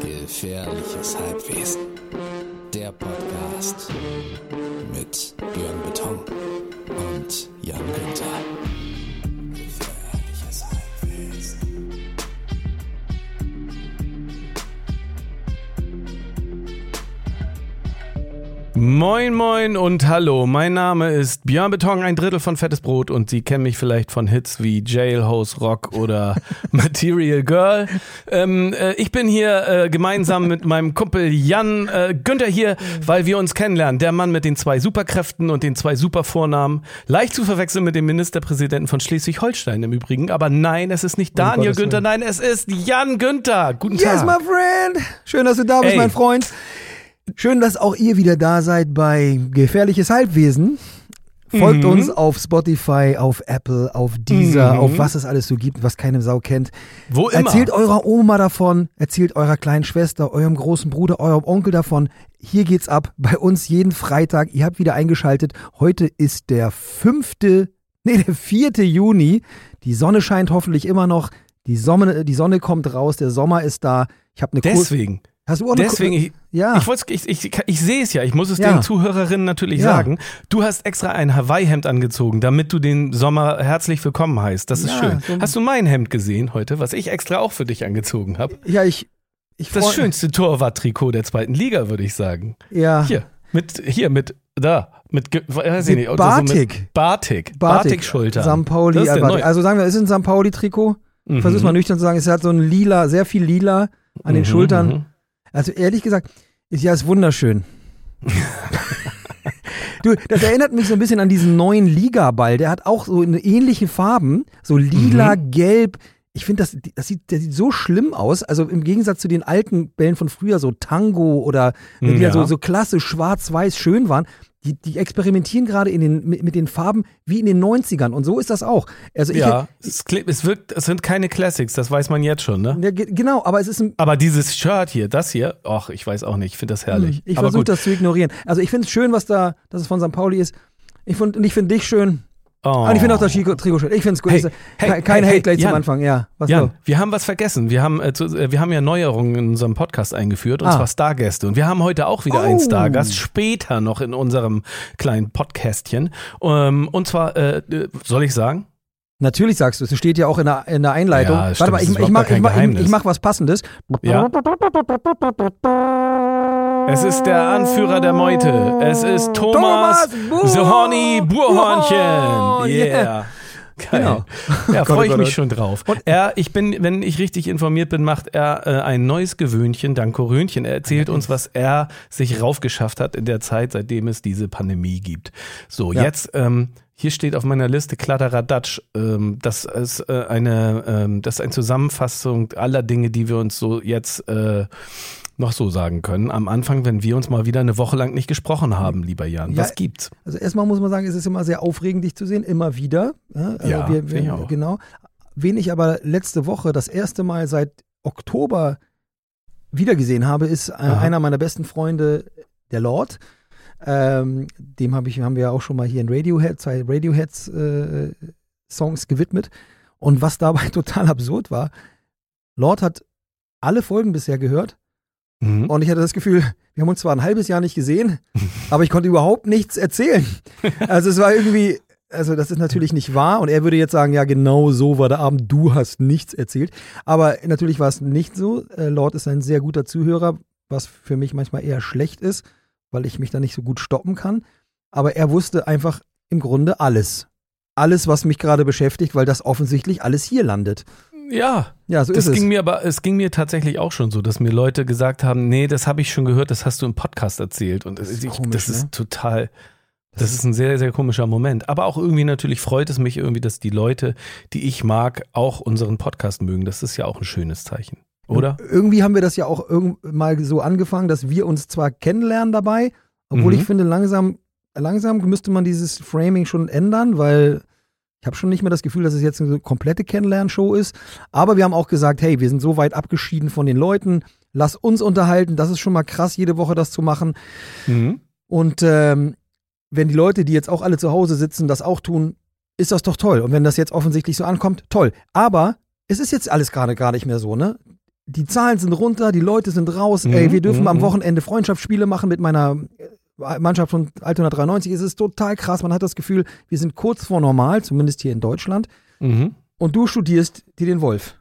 Gefährliches Halbwesen. Der Podcast mit Björn Beton und Jan Günther. Moin, moin und hallo. Mein Name ist Björn Beton, ein Drittel von Fettes Brot und Sie kennen mich vielleicht von Hits wie Jailhouse Rock oder Material Girl. Ähm, äh, ich bin hier äh, gemeinsam mit meinem Kumpel Jan äh, Günther hier, weil wir uns kennenlernen. Der Mann mit den zwei Superkräften und den zwei Supervornamen. Leicht zu verwechseln mit dem Ministerpräsidenten von Schleswig-Holstein im Übrigen. Aber nein, es ist nicht Daniel Gottes Günther, nein, es ist Jan Günther. Guten Yes, Tag. my friend. Schön, dass du da bist, Ey. mein Freund. Schön, dass auch ihr wieder da seid bei Gefährliches Halbwesen. Folgt Mhm. uns auf Spotify, auf Apple, auf Deezer, Mhm. auf was es alles so gibt, was keine Sau kennt. Wo immer. Erzählt eurer Oma davon, erzählt eurer kleinen Schwester, eurem großen Bruder, eurem Onkel davon. Hier geht's ab. Bei uns jeden Freitag. Ihr habt wieder eingeschaltet. Heute ist der fünfte, nee, der vierte Juni. Die Sonne scheint hoffentlich immer noch. Die Sonne, die Sonne kommt raus. Der Sommer ist da. Ich habe eine Kur- Deswegen. Hast du auch Deswegen, ich, ja. ich, ich, ich, ich sehe es ja, ich muss es Ja. den Zuhörerinnen natürlich Ja. sagen. Du hast extra ein Hawaii-Hemd angezogen, damit du den Sommer herzlich willkommen heißt. Das ist schön. so- Hast du mein Hemd gesehen heute, was ich extra auch für dich angezogen habe? ja, ich, ich Das schönste Torwart-Trikot der zweiten Liga, würde ich sagen. Ja. Hier, mit, hier, mit, da, mit, weiß ich nicht. oder so mit Batik. Batik-Schulter. St. Pauli. Also, sagen wir, es ist ein St. Pauli-Trikot. Mhm. Versuch's mal nüchtern zu sagen. Es hat so ein lila, sehr viel lila an den Mhm, Schultern. Also ehrlich gesagt, ist ja ist wunderschön. du, das erinnert mich so ein bisschen an diesen neuen Liga-Ball. Der hat auch so ähnliche Farben, so lila, Mhm. gelb. Ich finde, das, das, sieht, das sieht so schlimm aus. Also im Gegensatz zu den alten Bällen von früher, so Tango oder die ja so, so klassisch schwarz-weiß schön waren. Die, die experimentieren gerade in den, mit, den Farben wie in den 90ern. Und so ist das auch. Also ich, Ja, es, es wirkt, es sind keine Classics, das weiß man jetzt schon, ne? Ja, ge- genau, aber es ist ein, Aber dieses Shirt hier, das hier, ach, ich weiß auch nicht, ich finde das herrlich. Ich Aber versuche das zu ignorieren. Also ich finde es schön, was da, dass es von St. Pauli ist. Ich find, und ich finde dich schön. Oh. Und ich finde auch das Trikot schön. Ich finde es gut. Hey, Ist- hey, kein hey, Hate gleich Jan. zum Anfang. Ja, was Jan, noch? wir haben was vergessen. Wir haben, äh, zu, äh, wir haben ja Neuerungen in unserem Podcast eingeführt, und Ah. zwar Stargäste. Und wir haben heute auch wieder Oh. einen Stargast, später noch in unserem kleinen Podcastchen. Ähm, und zwar, äh, soll ich sagen? Natürlich sagst du es. Es steht ja auch in der, in der Einleitung. Ja, Warte stimmt, mal, ich, ich, mach, ich, mach, ich mach was Passendes. Ja. Es ist der Anführer der Meute. Es ist Thomas, Thomas Buhr- Sohorny Burhornchen. Yeah. Geil. Genau. Ja, Gott, freue oh ich mich oh schon drauf. er, ich bin, wenn ich richtig informiert bin, macht er äh, ein neues Gewöhnchen, Danko Röhnchen. Er erzählt uns, was er sich raufgeschafft hat in der Zeit, seitdem es diese Pandemie gibt. So, Ja. jetzt, ähm, hier steht auf meiner Liste Kladderadatsch. Ähm, das ist äh, eine, ähm, das ist eine Zusammenfassung aller Dinge, die wir uns so jetzt äh, noch so sagen können. Am Anfang, wenn wir uns mal wieder eine Woche lang nicht gesprochen haben, lieber Jan. Ja, Was gibt's? Also erstmal muss man sagen, es ist immer sehr aufregend, dich zu sehen. Immer wieder. Ja, also Ja, wir, wir, auch. Genau. Wen ich aber letzte Woche das erste Mal seit Oktober wiedergesehen habe, ist äh, Aha. einer meiner besten Freunde, der Lord. Ähm, dem hab ich, haben wir ja auch schon mal hier in Radiohead, zwei Radioheads äh, Songs gewidmet. Und was dabei total absurd war, Lord hat alle Folgen bisher gehört Mhm. und ich hatte das Gefühl, wir haben uns zwar ein halbes Jahr nicht gesehen, aber ich konnte überhaupt nichts erzählen. Also es war irgendwie, also das ist natürlich nicht wahr und er würde jetzt sagen, ja genau so war der Abend, du hast nichts erzählt. Aber natürlich war es nicht so. Äh, Lord ist ein sehr guter Zuhörer, was für mich manchmal eher schlecht ist, weil ich mich da nicht so gut stoppen kann. Aber er wusste einfach im Grunde alles. Alles, was mich gerade beschäftigt, weil das offensichtlich alles hier landet. Ja, Ja, so das ist ging es. mir aber, es ging mir tatsächlich auch schon so, dass mir Leute gesagt haben, nee, das habe ich schon gehört, das hast du im Podcast erzählt. Und das ist ich, komisch, das ne? ist total, das ist ein sehr, sehr komischer Moment. Aber auch irgendwie natürlich freut es mich irgendwie, dass die Leute, die ich mag, auch unseren Podcast mögen. Das ist ja auch ein schönes Zeichen, oder? Irgendwie haben wir das ja auch mal so angefangen, dass wir uns zwar kennenlernen dabei, obwohl Mhm. ich finde, langsam, langsam müsste man dieses Framing schon ändern, weil ich habe schon nicht mehr das Gefühl, dass es jetzt eine komplette Kennenlernshow ist. Aber wir haben auch gesagt, hey, wir sind so weit abgeschieden von den Leuten, lass uns unterhalten. Das ist schon mal krass, jede Woche das zu machen. Mhm. Und ähm, wenn die Leute, die jetzt auch alle zu Hause sitzen, das auch tun, ist das doch toll. Und wenn das jetzt offensichtlich so ankommt, toll. Aber es ist jetzt alles gerade gar nicht mehr so, ne? die Zahlen sind runter, die Leute sind raus, Mhm, ey, wir dürfen mhm, am mhm. Wochenende Freundschaftsspiele machen mit meiner äh, Mannschaft von Altona 93. Es ist total krass, man hat das Gefühl, wir sind kurz vor normal, zumindest hier in Deutschland. Mhm. Und du studierst dir den Wolf.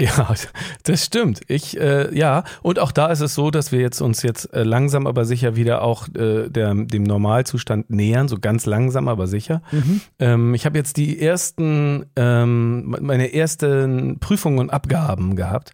Ja, das stimmt. Ich, äh, ja, und auch da ist es so, dass wir jetzt uns jetzt äh, langsam aber sicher wieder auch äh, der, dem Normalzustand nähern, so ganz langsam aber sicher. Ähm, ich habe jetzt die ersten, ähm, meine ersten Prüfungen und Abgaben gehabt.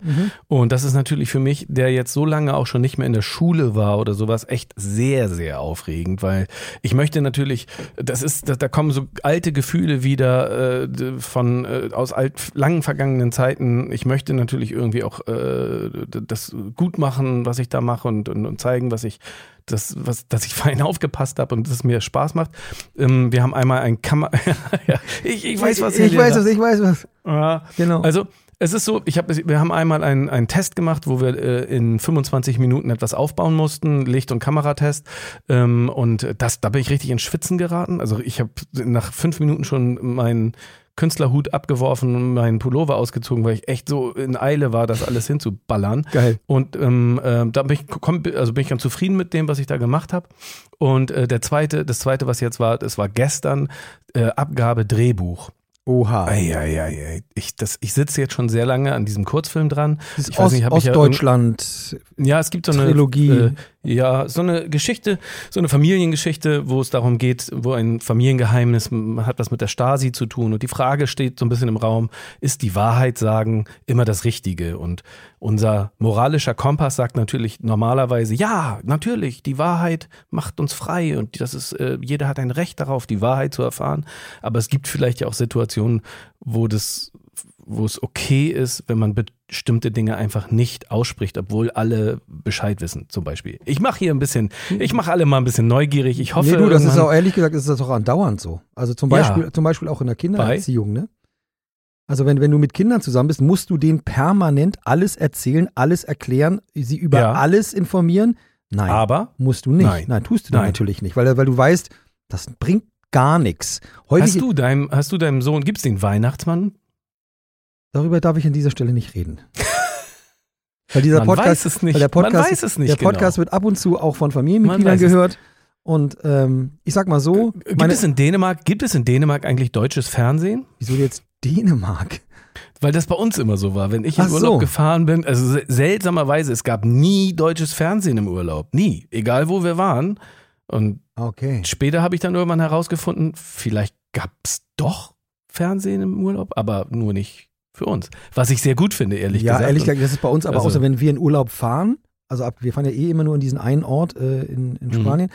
Und das ist natürlich für mich, der jetzt so lange auch schon nicht mehr in der Schule war oder sowas, echt sehr, sehr aufregend, weil ich möchte natürlich, das ist, da, da kommen so alte Gefühle wieder äh, von äh, aus alt, langen vergangenen Zeiten. Ich möchte natürlich irgendwie auch äh, das gut machen, was ich da mache und, und, und zeigen, was ich das, was, dass ich fein aufgepasst habe und dass es mir Spaß macht. Ähm, wir haben einmal ein Kammer. ja, ich, ich weiß, was Ich ihr weiß was, ich weiß was. Ja. Genau. Also es ist so, ich hab, wir haben einmal einen, einen Test gemacht, wo wir äh, in 25 Minuten etwas aufbauen mussten, Licht- und Kameratest. Ähm, und das, da bin ich richtig ins Schwitzen geraten. Also ich habe nach fünf Minuten schon meinen Künstlerhut abgeworfen meinen Pullover ausgezogen, weil ich echt so in Eile war, das alles hinzuballern. Geil. Und ähm, äh, da bin ich, komm, also bin ich ganz zufrieden mit dem, was ich da gemacht habe. Und äh, der zweite, das zweite, was jetzt war, das war gestern äh, Abgabe Drehbuch. Oha. Eieiei. Ich, das- ich sitze jetzt schon sehr lange an diesem Kurzfilm dran. Das Ich ist weiß Ost, nicht, ich ja Ostdeutschland. Ja, es gibt so eine Trilogie. Äh, ja, so eine Geschichte, so eine Familiengeschichte, wo es darum geht, wo ein Familiengeheimnis hat was mit der Stasi zu tun. Und die Frage steht so ein bisschen im Raum, ist die Wahrheit sagen immer das Richtige? Und unser moralischer Kompass sagt natürlich normalerweise, ja, natürlich, die Wahrheit macht uns frei und das ist, äh, jeder hat ein Recht darauf, die Wahrheit zu erfahren. Aber es gibt vielleicht ja auch Situationen, wo das wo es okay ist, wenn man bestimmte Dinge einfach nicht ausspricht, obwohl alle Bescheid wissen, zum Beispiel. Ich mache hier ein bisschen, ich mache alle mal ein bisschen neugierig. Ich hoffe, nee, du, das ist auch ehrlich gesagt, ist das auch andauernd so. Also zum Ja. Beispiel, zum Beispiel auch in der Kindererziehung, ne? Also wenn, wenn du mit Kindern zusammen bist, musst du denen permanent alles erzählen, alles erklären, sie über Ja. alles informieren. Nein, aber musst du nicht. Nein. Nein, tust du Nein. natürlich nicht, weil, weil du weißt, das bringt gar nichts. Hast du deinem, hast du deinem Sohn, gibt's den Weihnachtsmann? Darüber darf ich an dieser Stelle nicht reden. weil dieser Man Podcast, weiß es nicht. weil der Podcast, Man weiß es nicht. der Podcast genau. wird ab und zu auch von Familienmitgliedern gehört. Und ähm, ich sag mal so, Gibt meine, es in Dänemark, gibt es in Dänemark eigentlich deutsches Fernsehen? wieso jetzt Dänemark? Weil das bei uns immer so war. Wenn ich in Ach Urlaub so. gefahren bin, also se- seltsamerweise, es gab nie deutsches Fernsehen im Urlaub. Nie. Egal wo wir waren. Und Okay. Später habe ich dann irgendwann herausgefunden, vielleicht gab es doch Fernsehen im Urlaub, aber nur nicht für uns. Was ich sehr gut finde, ehrlich ja, gesagt. ehrlich gesagt, das ist bei uns aber Also- außer wenn wir in Urlaub fahren, also ab, wir fahren ja eh immer nur in diesen einen Ort äh, in, in Mhm. Spanien.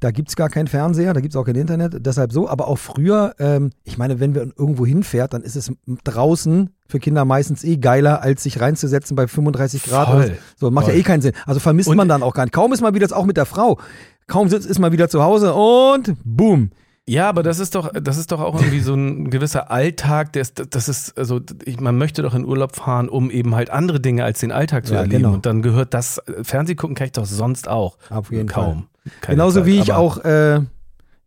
Da gibt es gar keinen Fernseher, da gibt es auch kein Internet, deshalb so. Aber auch früher, ähm, ich meine, wenn wir irgendwo hinfährt, dann ist es draußen für Kinder meistens eh geiler, als sich reinzusetzen bei 35 Grad. Voll. So, macht Voll. ja eh keinen Sinn. Also vermisst Und- man dann auch gar nicht. Kaum ist man wieder, auch mit der Frau, kaum sitzt, ist man wieder zu Hause und boom. Ja, aber das ist doch, das ist doch auch irgendwie so ein gewisser Alltag. Das, das ist, also ich, man möchte doch in Urlaub fahren, um eben halt andere Dinge als den Alltag zu Ja, erleben. genau. Und dann gehört das, Fernseh gucken kann ich doch sonst auch. Auf jeden Kaum. Keine Genauso Zeit, wie ich auch äh,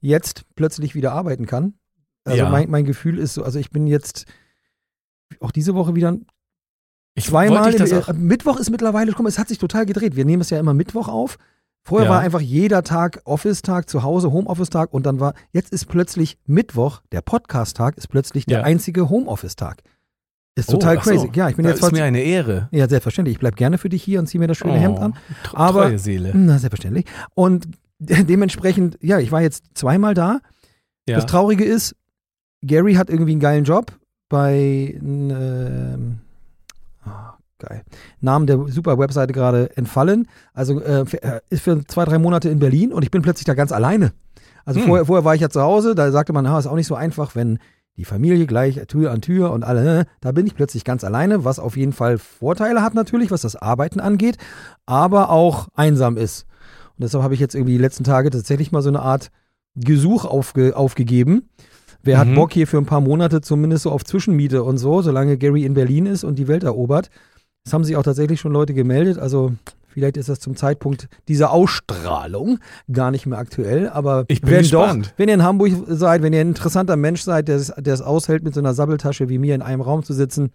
jetzt plötzlich wieder arbeiten kann. Also Ja. mein, mein Gefühl ist so, also ich bin jetzt auch diese Woche wieder ich zweimal. ich das auch, Mittwoch ist mittlerweile, guck mal, es hat sich total gedreht. Wir nehmen es ja immer Mittwoch auf. Vorher Ja. war einfach jeder Tag Office-Tag, zu Hause Homeoffice-Tag und dann war, jetzt ist plötzlich Mittwoch, der Podcast-Tag, ist plötzlich der Ja. einzige Homeoffice-Tag. Ist Oh, total so. crazy. Ja, ich bin das jetzt ist mir eine Ehre. ja, selbstverständlich. Ich bleib gerne für dich hier und ziehe mir das schöne Oh, Hemd an. Aber- treue Seele. Na, selbstverständlich. Und dementsprechend, ja, ich war jetzt zweimal da. Ja. Das Traurige ist, Gary hat irgendwie einen geilen Job bei ähm, geil. Namen der super Webseite gerade entfallen. Also äh, äh, ist für zwei, drei Monate in Berlin und ich bin plötzlich da ganz alleine. Also Hm. vorher, vorher war ich ja zu Hause, da sagte man, ha, ist auch nicht so einfach, wenn die Familie gleich Tür an Tür und alle, äh, da bin ich plötzlich ganz alleine, was auf jeden Fall Vorteile hat natürlich, was das Arbeiten angeht, aber auch einsam ist. Und deshalb habe ich jetzt irgendwie die letzten Tage tatsächlich mal so eine Art Gesuch aufge, aufgegeben. Wer hat Mhm. Bock hier für ein paar Monate zumindest so auf Zwischenmiete und so, solange Gary in Berlin ist und die Welt erobert? Es haben sich auch tatsächlich schon Leute gemeldet. Also vielleicht ist das zum Zeitpunkt dieser Ausstrahlung gar nicht mehr aktuell. Aber Ich bin wenn gespannt. doch, wenn ihr in Hamburg seid, wenn ihr ein interessanter Mensch seid, der es, der es aushält, mit so einer Sabbeltasche wie mir in einem Raum zu sitzen,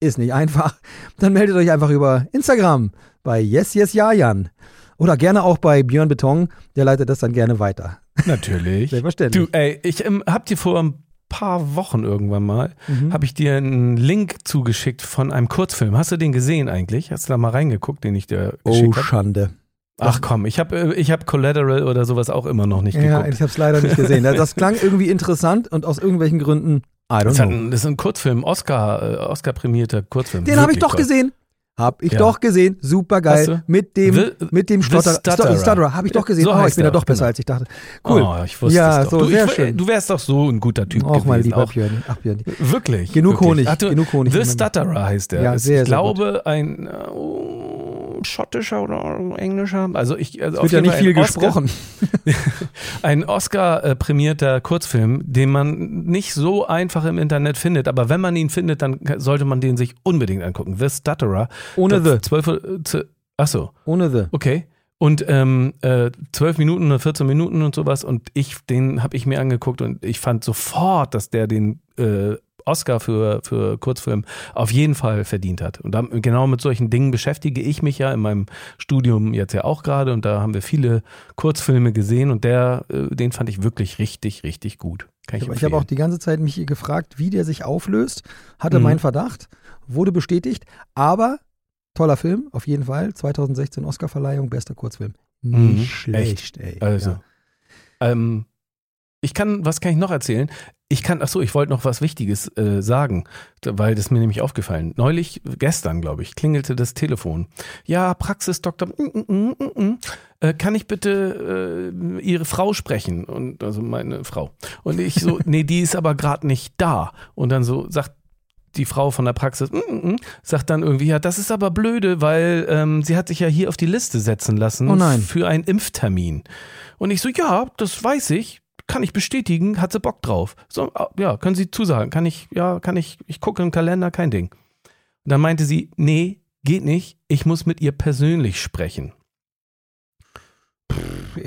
ist nicht einfach, dann meldet euch einfach über Instagram bei Yes Yes Jajan. Oder gerne auch bei Björn Beton, der leitet das dann gerne weiter. Natürlich. Selbstverständlich. Du, ey, ich ähm, hab dir vor ein paar Wochen irgendwann mal, Mhm. habe ich dir einen Link zugeschickt von einem Kurzfilm. Hast du den gesehen eigentlich? Hast du da mal reingeguckt, den ich dir Oh, geschickt habe? Schande. Ach komm, ich habe ich hab Collateral oder sowas auch immer noch nicht Ja, geguckt. ich habe es leider nicht gesehen. Das- klang irgendwie interessant und aus irgendwelchen Gründen, I don't Das, hat, know. ein- das ist ein Kurzfilm, Oscar, äh, Oscar-prämierter Kurzfilm. Den habe ich doch toll. gesehen. Hab ich Ja. doch gesehen. Super geil. du? Mit dem, The- mit dem Stotterer. Stutterer. Stutterer. Habe ich doch gesehen. So oh, ich bin ja doch besser, genau. als ich dachte. Cool. Oh, ich wusste Ja, es doch. so, du, sehr ich, schön. du wärst doch so ein guter Typ Och, gewesen. mein lieber auch. Björn. Ach, Björn. Wirklich. Genug wirklich. Honig, Ach, du, genug Honig The Stutterer heißt der. Ja, sehr, ich sehr glaube, ein äh, oh, schottischer oder englischer. Also ich also Wird ja nicht viel gesprochen. gesprochen. Ein Oscar-prämierter Kurzfilm, den man nicht so einfach im Internet findet, aber wenn man ihn findet, dann sollte man den sich unbedingt angucken. The Stutterer. Ohne The. 12, Uhr- äh, Achso, Ohne The. okay. Und ähm, äh, 12 Minuten oder 14 Minuten und sowas und ich, den habe ich mir angeguckt und ich fand sofort, dass der den äh, Oscar für, für Kurzfilm auf jeden Fall verdient hat. Und dann, genau mit solchen Dingen beschäftige ich mich ja in meinem Studium jetzt ja auch gerade und da haben wir viele Kurzfilme gesehen und der, äh, den fand ich wirklich richtig, richtig gut. Kann ich, Ich, ich habe auch die ganze Zeit mich gefragt, wie der sich auflöst. Hatte Mhm. meinen Verdacht, wurde bestätigt. Aber toller Film, auf jeden Fall. 2016 Oscarverleihung, bester Kurzfilm. Nicht Mhm, schlecht, ey. Also, Ja. ähm, ich kann, was kann ich noch erzählen? Ich kann, ach so, ich wollte noch was Wichtiges äh, sagen, weil das mir nämlich aufgefallen. Neulich, gestern, glaube ich, klingelte das Telefon. Ja, Praxisdoktor, mm, mm, mm, mm, mm. Äh, kann ich bitte äh, Ihre Frau sprechen? Und also meine Frau. Und ich so, nee, die ist aber gerade nicht da. Und dann so sagt die Frau von der Praxis, mm, mm, mm, sagt dann irgendwie, ja, das ist aber blöde, weil ähm, sie hat sich ja hier auf die Liste setzen lassen Oh nein. für einen Impftermin. Und ich so, ja, das weiß ich, kann ich bestätigen, hat sie Bock drauf. So, ah, ja, können Sie zusagen, kann ich, ja, kann ich, ich gucke im Kalender, kein Ding. Und dann meinte sie, nee, geht nicht, ich muss mit ihr persönlich sprechen.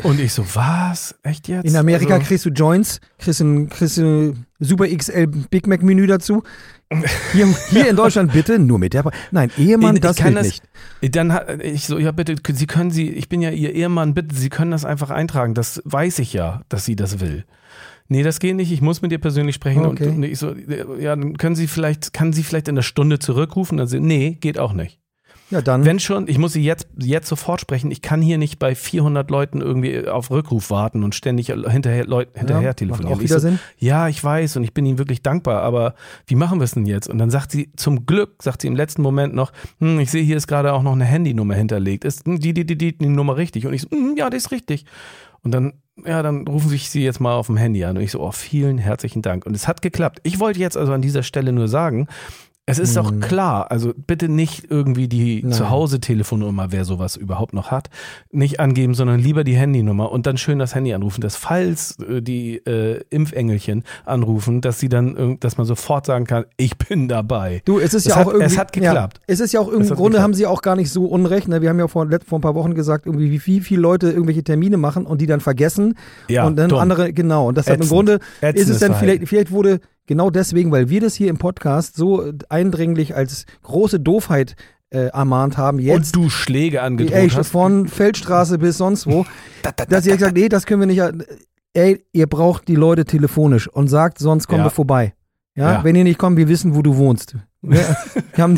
Und ich so, was? Echt jetzt? In Amerika Also- kriegst du Joints, kriegst ein, kriegst ein Super XL Big Mac Menü dazu. Hier, hier in Deutschland bitte nur mit der. Pra- Nein, Ehemann, Ich- ich das kann geht das- nicht. Dann ich so, ja bitte, Sie können Sie, ich bin ja Ihr Ehemann, bitte, Sie können das einfach eintragen. Das weiß ich ja, dass sie das will. Nee, das geht nicht, ich muss mit ihr persönlich sprechen. Okay. Und, und ich so, ja, dann können Sie vielleicht, kann sie vielleicht in der Stunde zurückrufen? Also, nee, geht auch nicht. Ja, dann. Wenn schon, ich muss sie jetzt, jetzt sofort sprechen. Ich kann hier nicht bei 400 Leuten irgendwie auf Rückruf warten und ständig hinterher, Leut, hinterher ja, telefonieren. Macht auch Ich wieder so, Sinn. ja, ich weiß und ich bin Ihnen wirklich dankbar, aber wie machen wir es denn jetzt? Und dann sagt sie, zum Glück, sagt sie im letzten Moment noch, hm, ich sehe, hier ist gerade auch noch eine Handynummer hinterlegt. Ist die, die, die, die, die Nummer richtig? Und ich so, hm, ja, die ist richtig. Und dann, ja, dann rufen ich sie jetzt mal auf dem Handy an. Und ich so, oh, vielen herzlichen Dank. Und es hat geklappt. Ich wollte jetzt also an dieser Stelle nur sagen, es ist doch Hm. klar, also bitte nicht irgendwie die. Zuhause-Telefonnummer, wer sowas überhaupt noch hat, nicht angeben, sondern lieber die Handynummer und dann schön das Handy anrufen, dass falls äh, die äh, Impfengelchen anrufen, dass sie dann, dass man sofort sagen kann, ich bin dabei. Du, es ist Es ja hat- auch irgendwie. es hat geklappt. Ja, es ist ja auch im hat Grunde geklappt. haben sie auch gar nicht so unrecht. Ne? Wir haben ja vor, vor ein paar Wochen gesagt, irgendwie, wie, wie viele Leute irgendwelche Termine machen und die dann vergessen. Ja, und dann dumm. andere, genau. Und deshalb im Ätzend. Grunde ist es dann vielleicht, vielleicht wurde genau deswegen, weil wir das hier im Podcast so eindringlich als große Doofheit äh, ermahnt haben, jetzt. Und du Schläge angedroht Ey, hast. von Feldstraße bis sonst wo, dass ihr gesagt, nee, das können wir nicht. Ey, ihr braucht die Leute telefonisch und sagt, sonst kommen Ja. wir vorbei. Ja? Ja. wenn ihr nicht kommt, wir wissen, wo du wohnst. Wir, wir haben,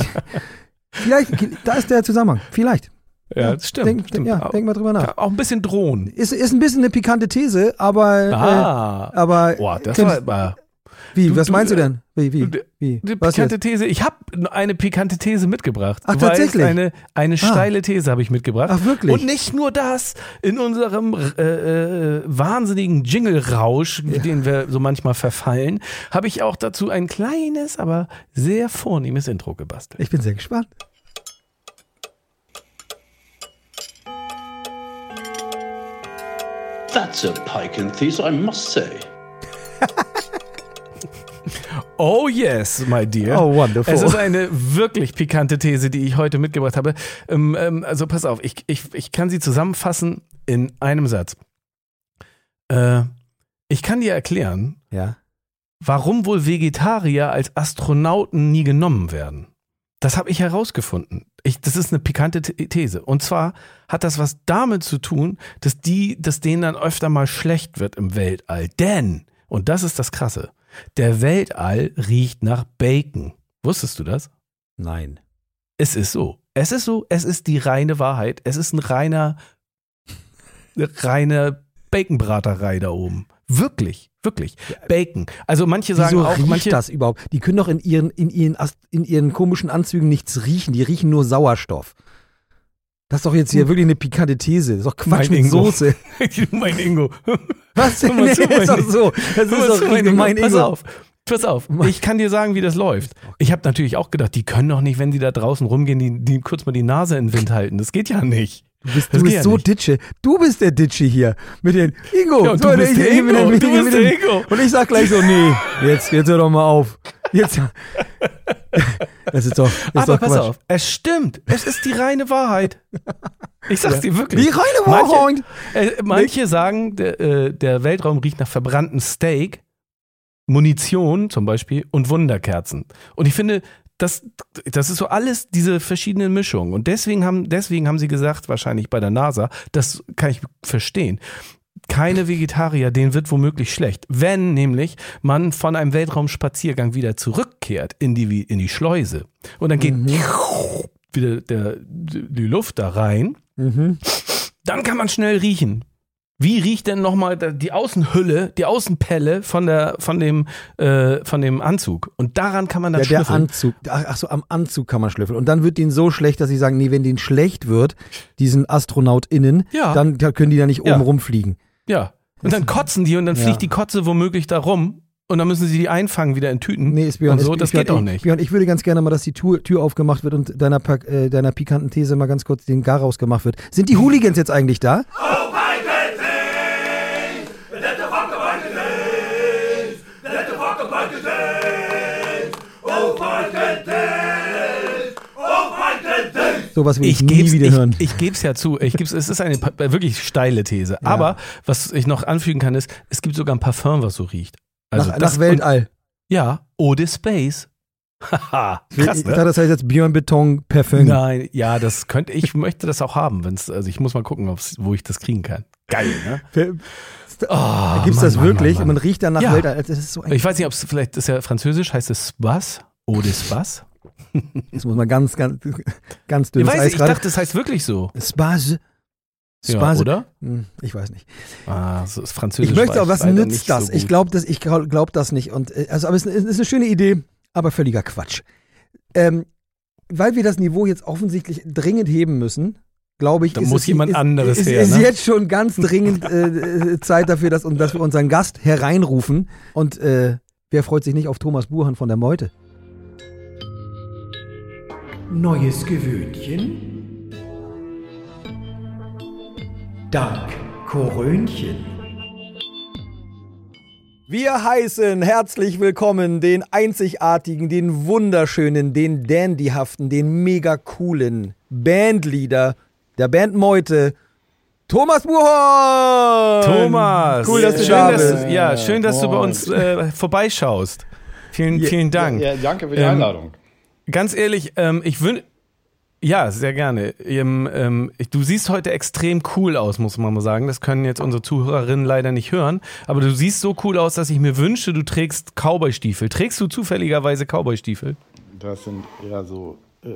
vielleicht, da ist der Zusammenhang. Vielleicht. ja, das stimmt. Denk, stimmt. Ja, denk mal drüber nach. auch ein bisschen drohen. Ist, ist ein bisschen eine pikante These, aber. Ah. Äh, aber. Boah, das könnt- war wie, du- was du- meinst du denn? Wie, wie? wie? eine pikante jetzt? These. Ich habe eine pikante These mitgebracht. Ach, Du weißt, tatsächlich? Eine, eine steile These habe ich mitgebracht. Ach, wirklich? Und nicht nur das. In unserem äh, äh, wahnsinnigen Jingle-Rausch, den wir so manchmal verfallen, habe ich auch dazu ein kleines, aber sehr vornehmes Intro gebastelt. Ich bin sehr gespannt. That's a piquant piece, I must say. Oh yes, my dear. Oh, wonderful. Es ist eine wirklich pikante These, die ich heute mitgebracht habe. Ähm, ähm, also pass auf, ich, ich, ich kann sie zusammenfassen in einem Satz. Äh, ich kann dir erklären, Ja. warum wohl Vegetarier als Astronauten nie genommen werden. Das habe ich herausgefunden. Ich, das ist eine pikante The- These. Und zwar hat das was damit zu tun, dass die, dass denen dann öfter mal schlecht wird im Weltall. Denn, und das ist das Krasse, der Weltall riecht nach Bacon. Wusstest du das? Nein. Es ist so. Es ist so. Es ist die reine Wahrheit. Es ist ein reiner, eine reine Baconbraterei da oben. Wirklich, wirklich. Bacon. Also manche sagen Wieso auch, riecht manche, das überhaupt? Die können doch in ihren, in, ihren, in ihren komischen Anzügen nichts riechen. Die riechen nur Sauerstoff. Das ist doch jetzt hier wirklich eine pikante These. Das ist doch Quatsch Mein mit Ingo. Soße. mein Ingo. Was? Mal Nee, zu, ist doch so. Das ist doch mein Ingo. mein Pass Ingo. auf. Pass auf, ich kann dir sagen, wie das läuft. Ich habe natürlich auch gedacht, die können doch nicht, wenn sie da draußen rumgehen, die, die kurz mal die Nase in den Wind halten. Das geht ja nicht. Du bist, du bist ja so nicht. Ditsche. Du bist der Ditsche hier. Mit den Ingo. Ja, so, du bist ich- der ich- mit Ingo. den- mit Du bist der Ingo. Und ich sag gleich so, nee, jetzt, jetzt hör doch mal auf. Jetzt. Das ist doch, das ist Aber doch pass Quatsch. auf, es stimmt. Es ist die reine Wahrheit. Ich sag's dir wirklich. Die reine Manche- Wahrheit. Äh, manche sagen, der, äh, der Weltraum riecht nach verbranntem Steak, Munition zum Beispiel und Wunderkerzen. Und ich finde, das, das ist so alles diese verschiedenen Mischungen. Und deswegen haben, deswegen haben sie gesagt, wahrscheinlich bei der NASA, das kann ich verstehen. Keine Vegetarier, denen wird womöglich schlecht. Wenn nämlich man von einem Weltraumspaziergang wieder zurückkehrt in die, in die Schleuse. Und dann geht wieder der, die Luft da rein Mhm. dann kann man schnell riechen. Wie riecht denn nochmal die Außenhülle, die Außenpelle von, der, von, dem, äh, von dem Anzug? Und daran kann man dann Ja, der schnüffeln. Anzug. Ach, so, am Anzug kann man schlüffeln. Und dann wird denen so schlecht, dass sie sagen, nee, wenn denen schlecht wird, diesen AstronautInnen, Ja. dann da können die da nicht Ja. oben rumfliegen. Ja. Und dann kotzen die und dann Ja. fliegt die Kotze womöglich da rum und dann müssen sie die einfangen wieder in Tüten. Nee, ist Björn, und so, ist, das ist Björn, geht doch ich, nicht. Björn, ich würde ganz gerne mal, dass die Tür, Tür aufgemacht wird und deiner, äh, deiner pikanten These mal ganz kurz den Gar rausgemacht wird. Sind die Hooligans jetzt eigentlich da? Sowas will ich, Ich nie wieder ich, hören. ich geb's ja zu. Ich geb's, es ist eine wirklich steile These. Aber was ich noch anfügen kann, ist, es gibt sogar ein Parfum, was so riecht. Also nach, das nach Weltall. Und, ja, Eau de Space. Haha, Ich krass, dachte, ne? das heißt jetzt Björn Beton Parfum. Nein, ja, das könnte ich möchte das auch haben, wenn's also ich muss mal gucken, wo ich das kriegen kann. Geil, ne? Oh, Gibt's Mann, das Mann, wirklich? Mann, Und man Mann. riecht dann nach Ja. Weltall. So Ich weiß nicht, ob es vielleicht ist ja französisch, heißt es Spas? Eau de Spas? Jetzt muss man ganz, ganz, ganz Ich dünnes weiß, Eis nicht, ich dachte, das heißt wirklich so. Spase. Ja, Spase. oder? Hm, Ich weiß nicht. Ah, so ist französisch. Ich möchte auch, was nützt das? so ich glaube das, ich glaub, das nicht. Und, äh, also, aber es ist, eine schöne Idee, aber völliger Quatsch. Ähm, weil wir das Niveau jetzt offensichtlich dringend heben müssen, glaube ich, Da ist muss es, jemand ist, anderes ist, her, ist ne? jetzt schon ganz dringend äh, äh, Zeit dafür, dass, dass wir unseren Gast hereinrufen. Und äh, wer freut sich nicht auf Thomas Buchan von der Meute? Neues Gewöhnchen. Dank Korönchen. Wir heißen herzlich willkommen den einzigartigen, den wunderschönen, den dandyhaften, den mega coolen Bandleader der Band Meute, Thomas Buchholz. Thomas, Cool, dass du schön, da dass, bist. Ja, schön, dass du bei uns äh, vorbeischaust. Vielen, vielen Dank. Ja, danke für die Ähm, Einladung. Ganz ehrlich, ähm, ich wünsche. Ja, sehr gerne. Ähm, ähm, du siehst heute extrem cool aus, muss man mal sagen. Das können jetzt unsere Zuhörerinnen leider nicht hören. Aber du siehst so cool aus, dass ich mir wünsche, du trägst Cowboy-Stiefel. Trägst du zufälligerweise Cowboy-Stiefel? Das sind eher so äh,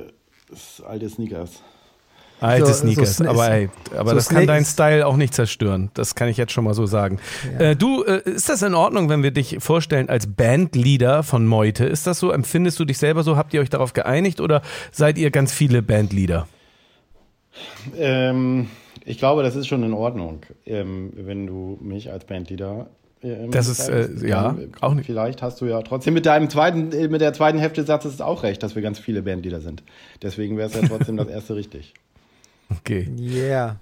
alte Sneakers. Alte So- so Sneakers, Sna- aber ey, aber so das kann Snakes- deinen Style auch nicht zerstören. Das kann ich jetzt schon mal so sagen. Äh, du, äh, ist das in Ordnung, wenn wir dich vorstellen als Bandleader von Meute? Ist das so? Empfindest du dich selber so? Habt ihr euch darauf geeinigt oder seid ihr ganz viele Bandleader? Ähm, ich glaube, das ist schon in Ordnung, ähm, wenn du mich als Bandleader. Ähm, Das ist, äh, ja, auch nicht- Vielleicht hast du ja trotzdem mit deinem zweiten, äh, mit der zweiten Hälfte des Satzes auch recht, dass wir ganz viele Bandleader sind. Deswegen wäre es ja trotzdem das erste richtig. Okay. Yeah.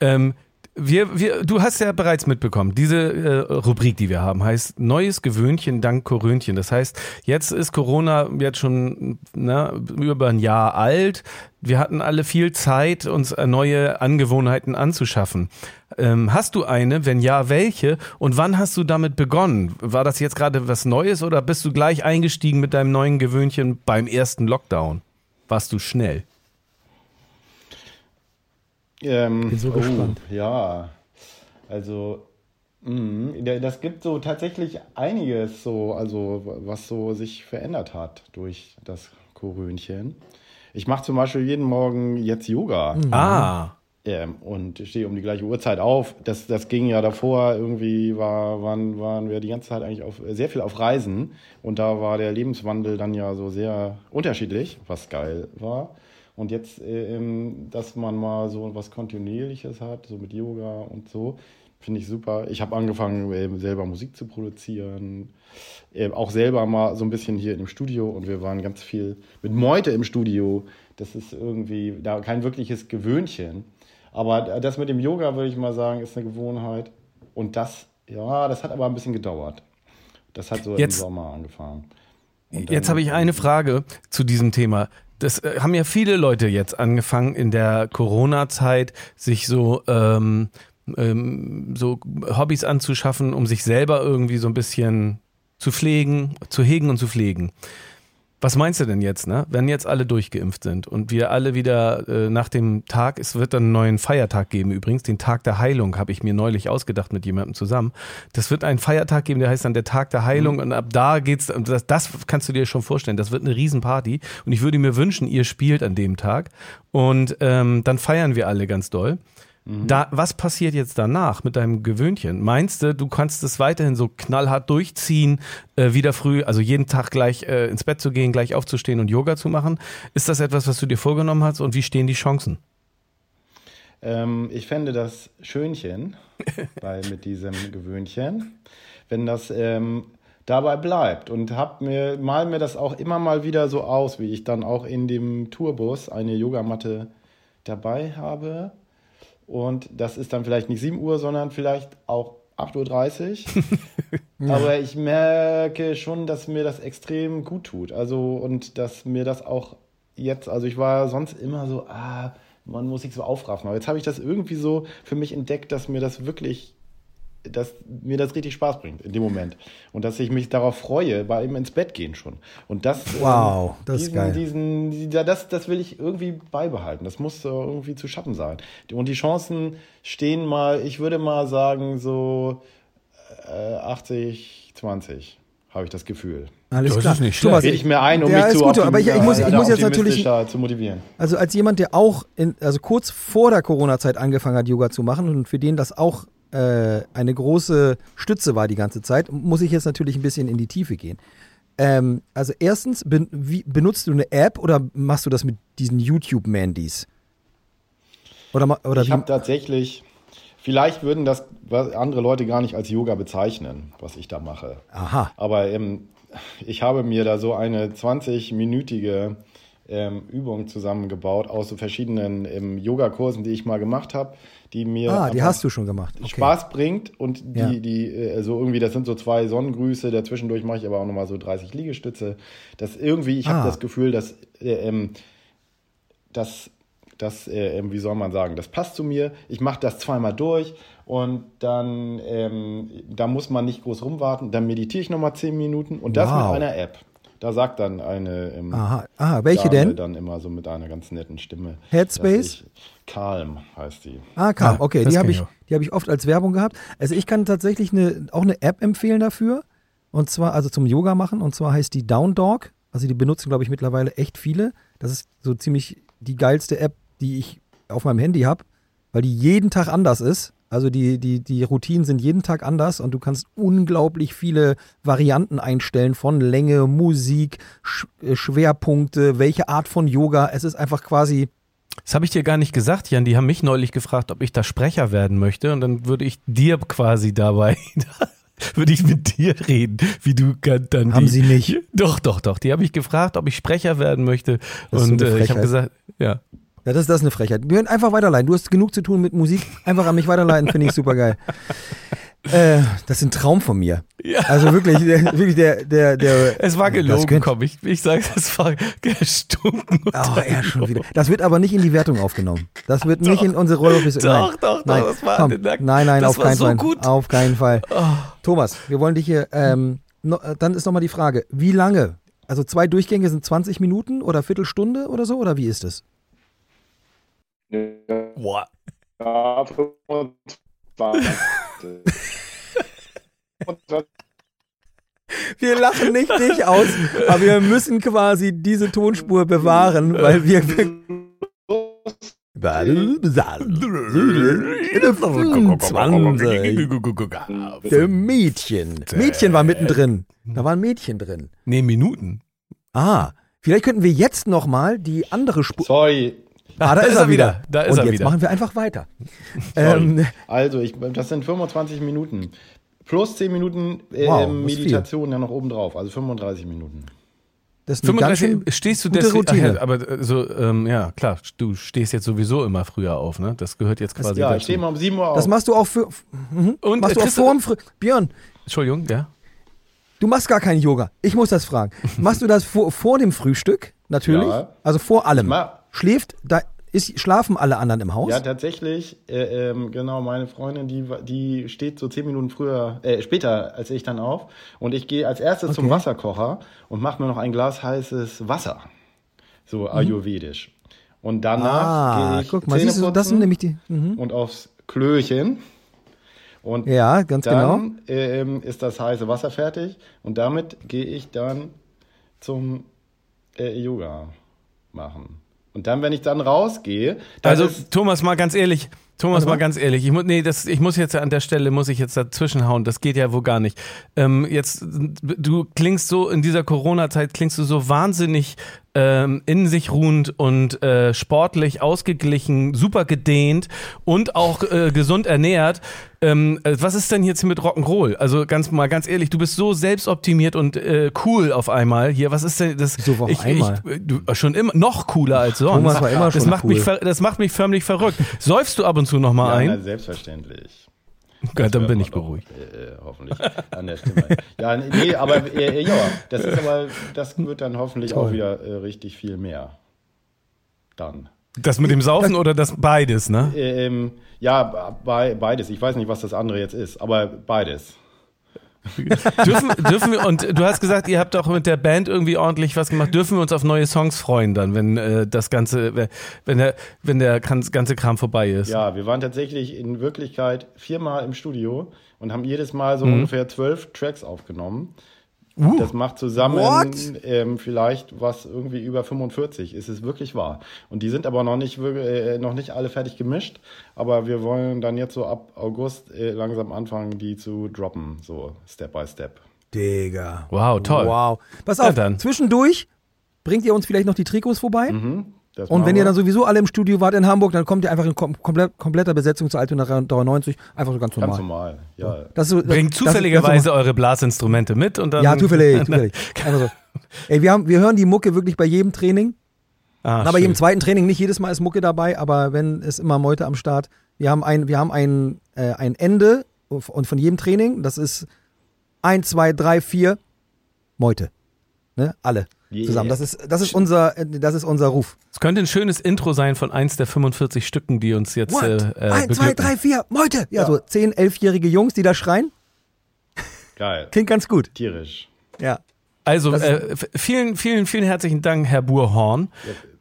Ähm, wir, wir, du hast ja bereits mitbekommen, diese äh, Rubrik, die wir haben, heißt Neues Gewöhnchen dank Korönchen. Das heißt, jetzt ist Corona jetzt schon ne, über ein Jahr alt. Wir hatten alle viel Zeit, uns äh, neue Angewohnheiten anzuschaffen. Ähm, hast du eine? Wenn ja, welche? Und wann hast du damit begonnen? War das jetzt gerade was Neues oder bist du gleich eingestiegen mit deinem neuen Gewöhnchen beim ersten Lockdown? warst du schnell? Ähm, Bin so gespannt. Ja, also mh, da- das gibt so tatsächlich einiges so, also was so sich verändert hat durch das Korönchen. Ich mache zum Beispiel jeden Morgen jetzt Yoga. Ah, Ähm, und stehe um die gleiche Uhrzeit auf. Das, das ging ja davor, irgendwie war, waren, waren wir die ganze Zeit eigentlich auf, sehr viel auf Reisen. Und da war der Lebenswandel dann ja so sehr unterschiedlich, was geil war. Und jetzt, ähm, dass man mal so was Kontinuierliches hat, so mit Yoga und so, finde ich super. Ich habe angefangen, ähm, selber Musik zu produzieren. Ähm, auch selber mal so ein bisschen hier im Studio und wir waren ganz viel mit Meute im Studio. Das ist irgendwie da kein wirkliches Gewöhnchen. Aber das mit dem Yoga, würde ich mal sagen, ist eine Gewohnheit. Und das, ja, das hat aber ein bisschen gedauert. Das hat so Jetzt- im Sommer angefangen. Jetzt habe ich eine Frage zu diesem Thema. Das äh, haben ja viele Leute jetzt angefangen in der Corona-Zeit, sich so ähm, ähm, so Hobbys anzuschaffen, um sich selber irgendwie so ein bisschen zu pflegen, zu hegen und zu pflegen. Was meinst du denn jetzt, ne? Wenn jetzt alle durchgeimpft sind und wir alle wieder äh, nach dem Tag, es wird dann einen neuen Feiertag geben übrigens, den Tag der Heilung habe ich mir neulich ausgedacht mit jemandem zusammen. Das wird einen Feiertag geben, der heißt dann der Tag der Heilung und ab da geht's, das, das kannst du dir schon vorstellen, das wird eine Riesenparty und ich würde mir wünschen, ihr spielt an dem Tag und ähm, dann feiern wir alle ganz doll. Da, was passiert jetzt danach mit deinem Gewöhnchen? Meinst du, du kannst es weiterhin so knallhart durchziehen, äh, wieder früh, also jeden Tag gleich äh, ins Bett zu gehen, gleich aufzustehen und Yoga zu machen? Ist das etwas, was du dir vorgenommen hast und wie stehen die Chancen? Ähm, ich fände das Schönchen bei, mit diesem Gewöhnchen, wenn das ähm, dabei bleibt und hab mir, mal mir das auch immer mal wieder so aus, wie ich dann auch in dem Tourbus eine Yogamatte dabei habe. Und das ist dann vielleicht nicht 7 Uhr, sondern vielleicht auch 8.30 Uhr. Aber ich merke schon, dass mir das extrem gut tut. Also, und dass mir das auch jetzt, also ich war sonst immer so, ah, man muss sich so aufraffen. Aber jetzt habe ich das irgendwie so für mich entdeckt, dass mir das wirklich, dass mir das richtig Spaß bringt in dem Moment. Und dass ich mich darauf freue, beim ins Bett gehen schon. Und das, Wow, ähm, das ist diesen, geil. diesen, das, das will ich irgendwie beibehalten. Das muss äh, irgendwie zu schaffen sein. Und die Chancen stehen mal, ich würde mal sagen, so äh, 80, 20, habe ich das Gefühl. Alles Das klar. ist nicht Thomas, Rede ich mir ein, um ja, mich ist zu gut, aber ich, ich muss, ich optimi- muss jetzt natürlich, zu motivieren. also als jemand, der auch, in, also kurz vor der Corona-Zeit angefangen hat, Yoga zu machen und für den das auch äh, eine große Stütze war die ganze Zeit, muss ich jetzt natürlich ein bisschen in die Tiefe gehen. Ähm, also erstens, ben, wie, benutzt du eine App oder machst du das mit diesen YouTube-Mandys? Oder, oder Ich habe tatsächlich, vielleicht würden das andere Leute gar nicht als Yoga bezeichnen, was ich da mache. Aha. Aber ähm, ich habe mir da so eine 20-minütige ähm, Übung zusammengebaut aus so verschiedenen ähm, Yogakursen, die ich mal gemacht habe, die mir Ah, die hast du schon gemacht. Okay. Spaß bringt und die, Ja. die, äh, so irgendwie, das sind so zwei Sonnengrüße, dazwischendurch mache ich aber auch nochmal so 30 Liegestütze. Das irgendwie, ich habe Ah. das Gefühl, dass äh, ähm, das, das äh, ähm, wie soll man sagen, das passt zu mir. Ich mache das zweimal durch und dann, ähm, da muss man nicht groß rumwarten. Dann meditiere ich nochmal 10 Minuten und das Wow. mit einer App. Da sagt dann eine ähm, Aha. Ah, welche Dame denn? dann immer so mit einer ganz netten Stimme. Headspace? Calm heißt die. Ah, kam. Ah, okay, die habe ich, die habe ich oft als Werbung gehabt. Also ich kann tatsächlich eine, auch eine App empfehlen dafür. Und zwar, also zum Yoga machen. Und zwar heißt die Down Dog. Also die benutzen, glaube ich, mittlerweile echt viele. Das ist so ziemlich die geilste App, die ich auf meinem Handy habe, weil die jeden Tag anders ist. Also die, die, die Routinen sind jeden Tag anders und du kannst unglaublich viele Varianten einstellen von Länge, Musik, Sch äh, Schwerpunkte, welche Art von Yoga. Es ist einfach quasi Das habe ich dir gar nicht gesagt, Jan. Die haben mich neulich gefragt, ob ich da Sprecher werden möchte. Und dann würde ich dir quasi dabei, würde ich mit dir reden, wie du dann Haben die, sie nicht. Doch, doch, doch. Die habe ich gefragt, ob ich Sprecher werden möchte. Das und äh, ich habe gesagt, ja. Ja, das, das ist eine Frechheit. Wir können einfach weiterleiten. Du hast genug zu tun mit Musik. Einfach an mich weiterleiten, finde ich super geil. Äh, das ist ein Traum von mir. Ja. Also wirklich, der, wirklich der, der, der. Es war gelogen, könnt- komm. Ich, ich sage, es war gestunken. Oh, er schon wieder. Das wird aber nicht in die Wertung aufgenommen. Das wird nicht in unsere Rolle Doch, doch, doch, nein. das war Komm. Nein, nein, auf keinen so Fall. Oh. Auf keinen Fall. Thomas, wir wollen dich hier. Ähm, no, dann ist nochmal die Frage: Wie lange Also zwei Durchgänge sind 20 Minuten oder Viertelstunde oder so? Oder wie ist es? Boah. Ja, 25. Wir lachen nicht dich aus, aber wir müssen quasi diese Tonspur bewahren, weil wir. Der Mädchen. Mädchen war mittendrin. Da war ein Mädchen drin. Nee, Minuten. Ah, vielleicht könnten wir jetzt nochmal die andere Spur. Sorry. Ah, da, ist er wieder. Da ist Und er jetzt wieder. machen wir einfach weiter. Ähm, Also, ich, das sind 25 Minuten. Plus 10 Minuten äh, Wow, das Meditation ja noch oben drauf. Also 35 Minuten. das ist eine ganz 35 schön stehst du deswegen, Routine. Ach ja, aber äh, so, ähm, ja, klar, du stehst jetzt sowieso immer früher auf, ne? Das gehört jetzt quasi Ja, ich dazu. stehe mal um 7 Uhr auf. Das machst du auch für. Mhm. Und, machst äh, du auch Christ- vor dem Früh. Björn, Entschuldigung, ja? du machst gar kein Yoga. Ich muss das fragen. Machst du das vor, vor dem Frühstück? Natürlich. Ja. Also vor allem. Ma- Schläft, da ist, schlafen alle anderen im Haus? Ja, tatsächlich, äh, ähm, genau, meine Freundin, die, die steht so zehn Minuten früher, äh, später als ich dann auf. Und ich gehe als erstes zum Okay. Wasserkocher und mache mir noch ein Glas heißes Wasser. So ayurvedisch. Und danach ah, gehe ich guck mal, siehst du, das sind nämlich die. Mhm. und aufs Klöchen. Und Ja, ganz genau. dann ähm, ist das heiße Wasser fertig und damit gehe ich dann zum äh, Yoga machen. Und dann, wenn ich dann rausgehe, dann Also Thomas, mal ganz ehrlich, Thomas, mal ganz ehrlich, ich muss, nee, das, ich muss jetzt an der Stelle, muss ich jetzt dazwischenhauen, das geht ja wohl gar nicht. Ähm, jetzt, du klingst so, in dieser Corona-Zeit klingst du so wahnsinnig ähm, in sich ruhend und äh, sportlich ausgeglichen, super gedehnt und auch äh, gesund ernährt. Ähm, äh, was ist denn jetzt hier mit Rock'n'Roll? Also ganz mal ganz ehrlich, du bist so selbstoptimiert und äh, cool auf einmal hier. Was ist denn das? So auf ich, einmal? Ich, du, schon immer noch cooler als sonst. Thomas war immer das schon macht cool. mich das macht mich förmlich verrückt. Säufst du ab und zu noch mal ja, na, ein? selbstverständlich. Ja, dann bin ich beruhigt. Äh, äh, hoffentlich an der Stimme. ja, nee, aber äh, ja, das ist aber, das wird dann hoffentlich auch wieder äh, richtig viel mehr. Dann. Das mit dem Saufen oder das beides, ne? Ähm, ja, bei, beides. Ich weiß nicht, was das andere jetzt ist, aber beides. dürfen, dürfen wir, und du hast gesagt, ihr habt auch mit der Band irgendwie ordentlich was gemacht. Dürfen wir uns auf neue Songs freuen dann, wenn äh, das Ganze, wenn der, wenn der ganze Kram vorbei ist? Ja, wir waren tatsächlich in Wirklichkeit viermal im Studio und haben jedes Mal so Mhm. ungefähr zwölf Tracks aufgenommen. Uh. das macht zusammen ähm, vielleicht was irgendwie über 45. Ist es wirklich wahr? Und die sind aber noch nicht äh, noch nicht alle fertig gemischt. Aber wir wollen dann jetzt so ab August äh, langsam anfangen, die zu droppen, so Step by Step. Digga. Wow, toll. Wow. Pass Ja, auf, dann. zwischendurch bringt ihr uns vielleicht noch die Trikots vorbei. Mhm, das Und wenn ihr dann sowieso alle im Studio wart in Hamburg, dann kommt ihr einfach in kom komplett, kompletter Besetzung zur Altona 93. Einfach so ganz normal. ganz normal, ja. Das ist Bringt das- zufälligerweise das- eure Blasinstrumente mit und dann. Ja, zufällig, zufällig. So. Ey, wir, haben, wir hören die Mucke wirklich bei jedem Training. Ah, Na, bei jedem schön. zweiten Training, nicht jedes Mal ist Mucke dabei, aber wenn ist immer Meute am Start. Wir haben ein, wir haben ein, äh, ein Ende und von jedem Training, das ist 1, 2, 3, 4, Meute. Ne? Alle Yeah. zusammen. Das ist, das ist unser, äh, das ist unser Ruf. Es könnte ein schönes Intro sein von eins der 45 Stücken, die uns jetzt äh, What? äh, 1, 2, beglücken. 3, 4, Meute! Ja, Ja. so 10, 11-jährige Jungs, die da schreien. Geil. Klingt ganz gut. Tierisch. Ja. Also äh, vielen, vielen, vielen herzlichen Dank, Herr Burhorn,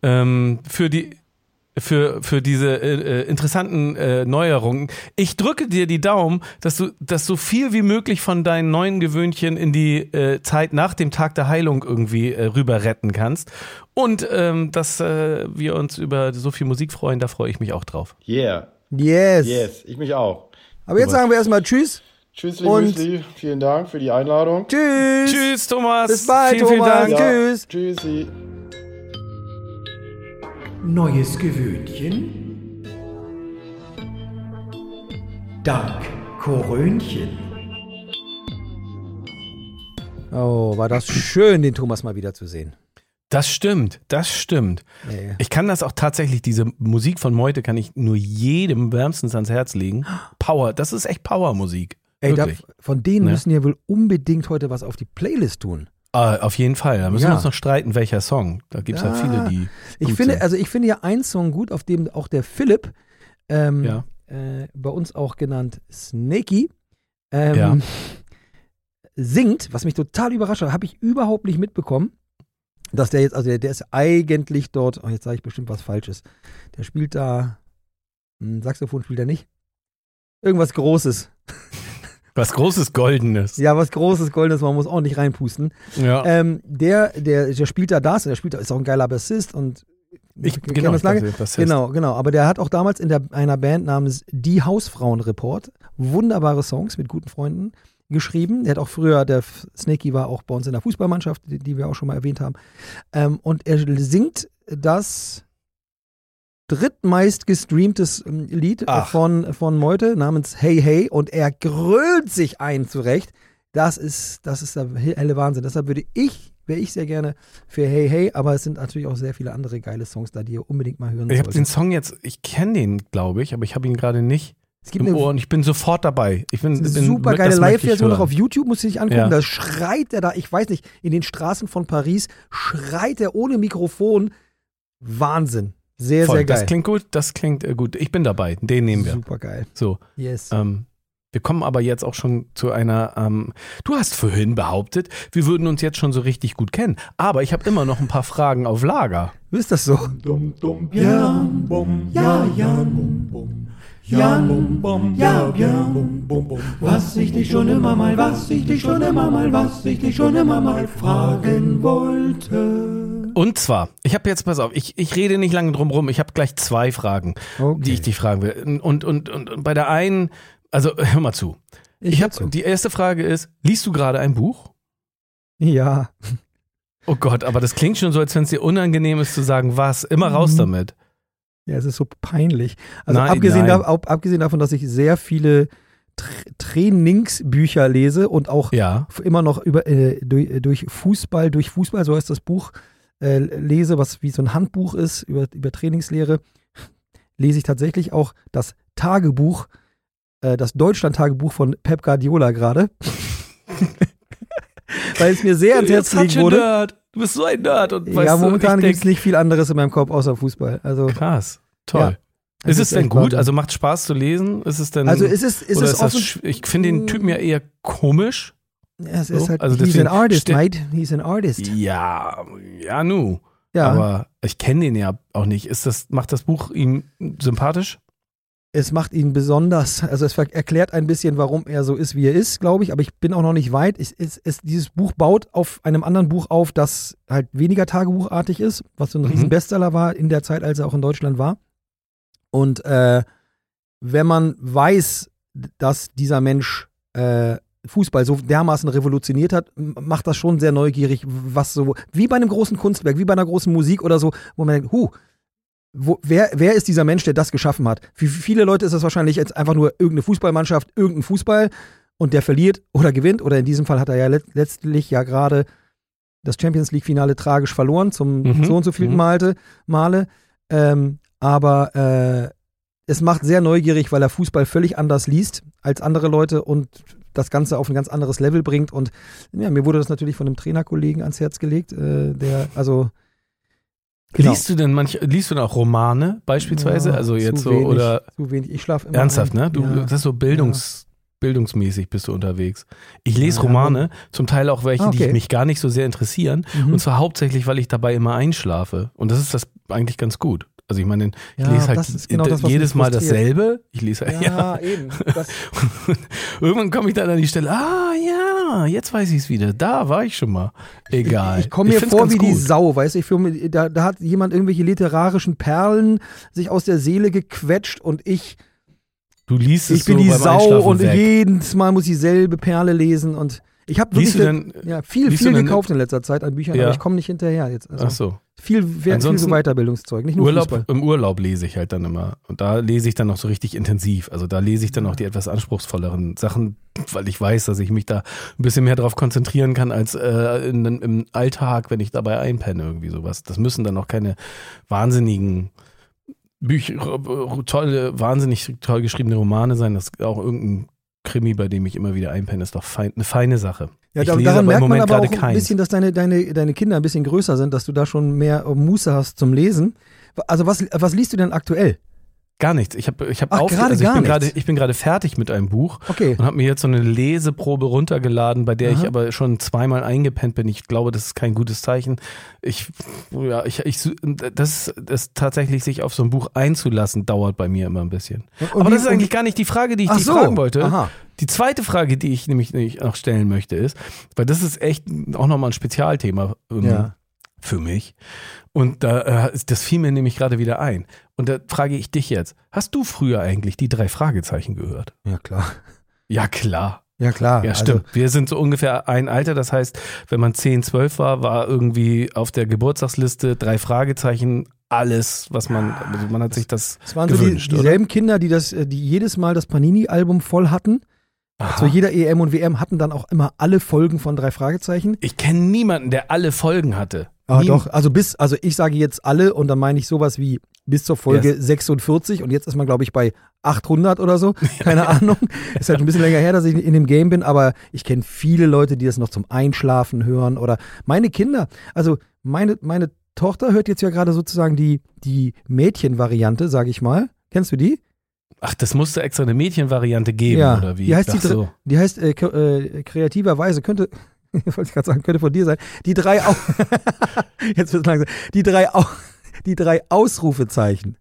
ähm, für die für, für diese äh, äh, interessanten äh, Neuerungen. Ich drücke dir die Daumen, dass du, dass so viel wie möglich von deinen neuen Gewöhnchen in die äh, Zeit nach dem Tag der Heilung irgendwie äh, rüber retten kannst. Und ähm, dass äh, wir uns über so viel Musik freuen, da freue ich mich auch drauf. Yeah. Yes. Yes. Ich mich auch. Aber jetzt sagen wir erstmal Tschüss. Tschüss, Und- Müsli. Vielen Dank für die Einladung. Tschüss. Tschüss, Thomas. Bis bald, vielen, vielen Thomas. Dank. Ja. Tschüss. Tschüssi. Neues Gewöhnchen. Dank Korönchen. Oh, war das schön, den Thomas mal wieder zu sehen. Das stimmt, das stimmt. Ey. Ich kann das auch tatsächlich, diese Musik von Meute kann ich nur jedem wärmstens ans Herz legen. Power, das ist echt Power-Musik. Ey, da, von denen Ne? müssen wir wohl unbedingt heute was auf die Playlist tun. Ah, auf jeden Fall. Da müssen Ja. wir uns noch streiten, welcher Song. Da gibt es ja. Ja. viele, die. Ich finde, sind. also ich finde ja einen Song gut, auf dem auch der Philipp, ähm, Ja. äh, bei uns auch genannt Snakey, ähm, singt, was mich total überrascht hat, habe ich überhaupt nicht mitbekommen. dass der jetzt, also der, der ist eigentlich dort, oh, jetzt sage ich bestimmt was Falsches. Der spielt da, hm, Saxophon spielt er nicht. Irgendwas Großes. Was großes Goldenes. Ja, was Großes, Goldenes, man muss auch nicht reinpusten. Ja. Ähm, der, der, der spielt da das, der spielt, ist auch ein geiler Bassist und ich, genau, das ich lange. heißt. Genau, genau. Aber der hat auch damals in der, einer Band namens Die Hausfrauen Report wunderbare Songs mit guten Freunden geschrieben. Der hat auch früher, der Snakey war auch bei uns in der Fußballmannschaft, die, die wir auch schon mal erwähnt haben. Ähm, und er singt das drittmeist gestreamtes ähm, Lied äh, Ach. von, von Meute namens Hey Hey und er grölt sich ein zurecht. Das ist, das ist der helle Wahnsinn. Deshalb würde ich, wäre ich sehr gerne für Hey Hey, aber es sind natürlich auch sehr viele andere geile Songs da, die ihr unbedingt mal hören Ich habe den. Song jetzt, ich kenne den, glaube ich, aber ich habe ihn gerade nicht Es gibt im Ohr und ich bin sofort dabei. Ich bin, eine bin super geile Live-Version noch auf YouTube, muss ich sich angucken. Ja. Da schreit er da, ich weiß nicht, in den Straßen von Paris schreit er ohne Mikrofon. Wahnsinn. Sehr, Voll, sehr geil. Das klingt gut, das klingt äh, gut. Ich bin dabei, den nehmen wir. Super geil. So, Yes. ähm, wir kommen aber jetzt auch schon zu einer, ähm, du hast vorhin behauptet, wir würden uns jetzt schon so richtig gut kennen. Aber ich habe immer noch ein paar Fragen auf Lager. Ist das so? Jan, bum, ja, Jan, bum, bum. Jan, bum, bum, ja, Jan, bum, bum, bum. Was ich dich schon immer mal, was ich dich schon immer mal, was ich dich schon immer mal fragen wollte. Und zwar, ich habe jetzt, pass auf, ich, ich rede nicht lange drum rum, ich habe gleich zwei Fragen, Okay. die ich dich fragen will. Und, und, und, und bei der einen, also hör mal zu. Ich, hör habe die erste Frage ist, liest du gerade ein Buch? Ja. Oh Gott, aber das klingt schon so, als wenn es dir unangenehm ist zu sagen, was. Immer raus Mhm. damit. Ja, es ist so peinlich. Also Nein, abgesehen, nein. Da, ab, abgesehen davon, dass ich sehr viele Tra Trainingsbücher lese und auch Ja. immer noch über, äh, durch, äh, durch Fußball, durch Fußball, so heißt das Buch, äh, lese, was wie so ein Handbuch ist über, über Trainingslehre, lese ich tatsächlich auch das Tagebuch, äh, das Deutschland-Tagebuch von Pep Guardiola gerade. Weil es mir sehr ans Herz a wurde. Nerd. Du bist so ein Nerd. Und Ja, momentan gibt es nicht viel anderes in meinem Kopf außer Fußball. Also, Krass. Toll. Ja. ist es denn gut? Wahnsinn. Also macht Spaß zu lesen? Ist es denn. also ist es, ist es ist das, ich finde den Typen ja eher komisch. Es So, ist halt, also he's deswegen an artist, mate. He's an artist. Ja, ja, nu. Ja, Aber ich kenne den ja auch nicht. Ist das, macht das Buch ihm sympathisch? es macht ihn besonders, also es erklärt ein bisschen, warum er so ist, wie er ist, glaube ich, aber ich bin auch noch nicht weit. Es, es, es, dieses Buch baut auf einem anderen Buch auf, das halt weniger tagebuchartig ist, was so ein Mhm. riesen Bestseller war in der Zeit, als er auch in Deutschland war. Und äh, wenn man weiß, dass dieser Mensch äh, Fußball so dermaßen revolutioniert hat, macht das schon sehr neugierig, was so, wie bei einem großen Kunstwerk, wie bei einer großen Musik oder so, wo man denkt, huh, wo, wer, wer ist dieser Mensch, der das geschaffen hat? Für viele Leute ist das wahrscheinlich jetzt einfach nur irgendeine Fußballmannschaft, irgendein Fußball und der verliert oder gewinnt. Oder in diesem Fall hat er ja let letztlich ja gerade das Champions League-Finale tragisch verloren, zum Mhm, so und so vielten mhm. Malte, Male. Ähm, aber äh, es macht sehr neugierig, weil er Fußball völlig anders liest als andere Leute und das Ganze auf ein ganz anderes Level bringt. Und ja, mir wurde das natürlich von einem Trainerkollegen ans Herz gelegt, äh, der, also Genau. Liest du denn manch, liest du denn auch Romane beispielsweise? Ja, also jetzt so wenig, oder zu wenig. Ich schlafe immer ernsthaft, ein. ne? Du ja. das ist so Bildungs, bildungsmäßig bist du unterwegs. Ich lese Ja, Romane, zum Teil auch welche, Ah, die okay. mich gar nicht so sehr interessieren. Mhm. Und zwar hauptsächlich, weil ich dabei immer einschlafe. Und das ist das eigentlich ganz gut. Also ich meine, ich Ja, lese halt genau das, jedes Mal dasselbe. Ich lese ja. ja, eben. Irgendwann komme ich dann an die Stelle, ah ja, jetzt weiß ich es wieder. Da war ich schon mal. Egal. ich komme mir find's vor wie die gut. Sau, weißt du? Ich mir, da, da hat jemand irgendwelche literarischen Perlen sich aus der Seele gequetscht und ich, Du liest es ich bin so die Sau und weg. jedes Mal muss ich dieselbe Perle lesen und ich habe wirklich du denn, ja, viel, viel gekauft in letzter Zeit an Büchern, Ja. aber ich komme nicht hinterher jetzt. Also ach so. Viel, viel, viel so Weiterbildungszeug, nicht nur Urlaub, Fußball. Im Urlaub lese ich halt dann immer. Und da lese ich dann noch so richtig intensiv. Also da lese ich dann auch die etwas anspruchsvolleren Sachen, weil ich weiß, dass ich mich da ein bisschen mehr drauf konzentrieren kann als äh, in, im Alltag, wenn ich dabei einpenne, irgendwie sowas. Das müssen dann auch keine wahnsinnigen Bücher, äh, tolle, wahnsinnig toll geschriebene Romane sein. Das ist auch irgendein Krimi, bei dem ich immer wieder einpenne, ist doch fein, eine feine Sache. Ja, ich da, daran merkt man aber auch ein keins. bisschen, dass deine, deine, deine Kinder ein bisschen größer sind, dass du da schon mehr äh, Muße hast zum Lesen. Also was, was liest du denn aktuell? Gar nichts. Ich habe ich hab Ach, gerade also ich bin ich bin gerade fertig mit einem Buch Okay. und habe mir jetzt so eine Leseprobe runtergeladen, bei der ich Aha. aber schon zweimal eingepennt bin. Ich glaube, das ist kein gutes Zeichen. Ich ja, ich ich das das tatsächlich sich auf so ein Buch einzulassen dauert bei mir immer ein bisschen. Und aber das ist eigentlich gar nicht die Frage, die ich dich so. fragen wollte. Aha. Die zweite Frage, die ich nämlich nämlich noch stellen möchte, ist, weil das ist echt auch nochmal ein Spezialthema ähm, Ja. Für mich. Und da, äh, ist- das fiel mir nämlich gerade wieder ein. Und da frage ich dich jetzt, hast du früher eigentlich die drei Fragezeichen gehört? Ja, klar. Ja, klar. Ja, klar. Ja, Also, stimmt. Wir sind so ungefähr ein Alter. Das heißt, wenn man 10, 12 war, war irgendwie auf der Geburtstagsliste drei Fragezeichen alles, was man, also man hat sich das Es waren so die, gewünscht, oder? dieselben Kinder, die das, äh, die jedes Mal das Panini-Album voll hatten. Aha. Zu jeder EM und WM hatten dann auch immer alle Folgen von drei Fragezeichen. Ich kenne niemanden, der alle Folgen hatte. Nie- doch, also bis, also ich sage jetzt alle und dann meine ich sowas wie bis zur Folge 46 und jetzt ist man, glaube ich, bei 800 oder so. Keine Ahnung. Ist halt ein bisschen länger her, dass ich in dem Game bin, aber ich kenne viele Leute, die das noch zum Einschlafen hören oder meine Kinder. Also meine, meine Tochter hört jetzt ja gerade sozusagen die, die Mädchenvariante, sage ich mal. Kennst du die? Ach, das musste extra eine Mädchenvariante geben, Ja, oder wie? die heißt die so. Die heißt äh, äh, kreativerweise könnte, wollte ich gerade sagen, könnte von dir sein. Die drei, Au jetzt wird langsam. Die drei, Au die drei Ausrufezeichen.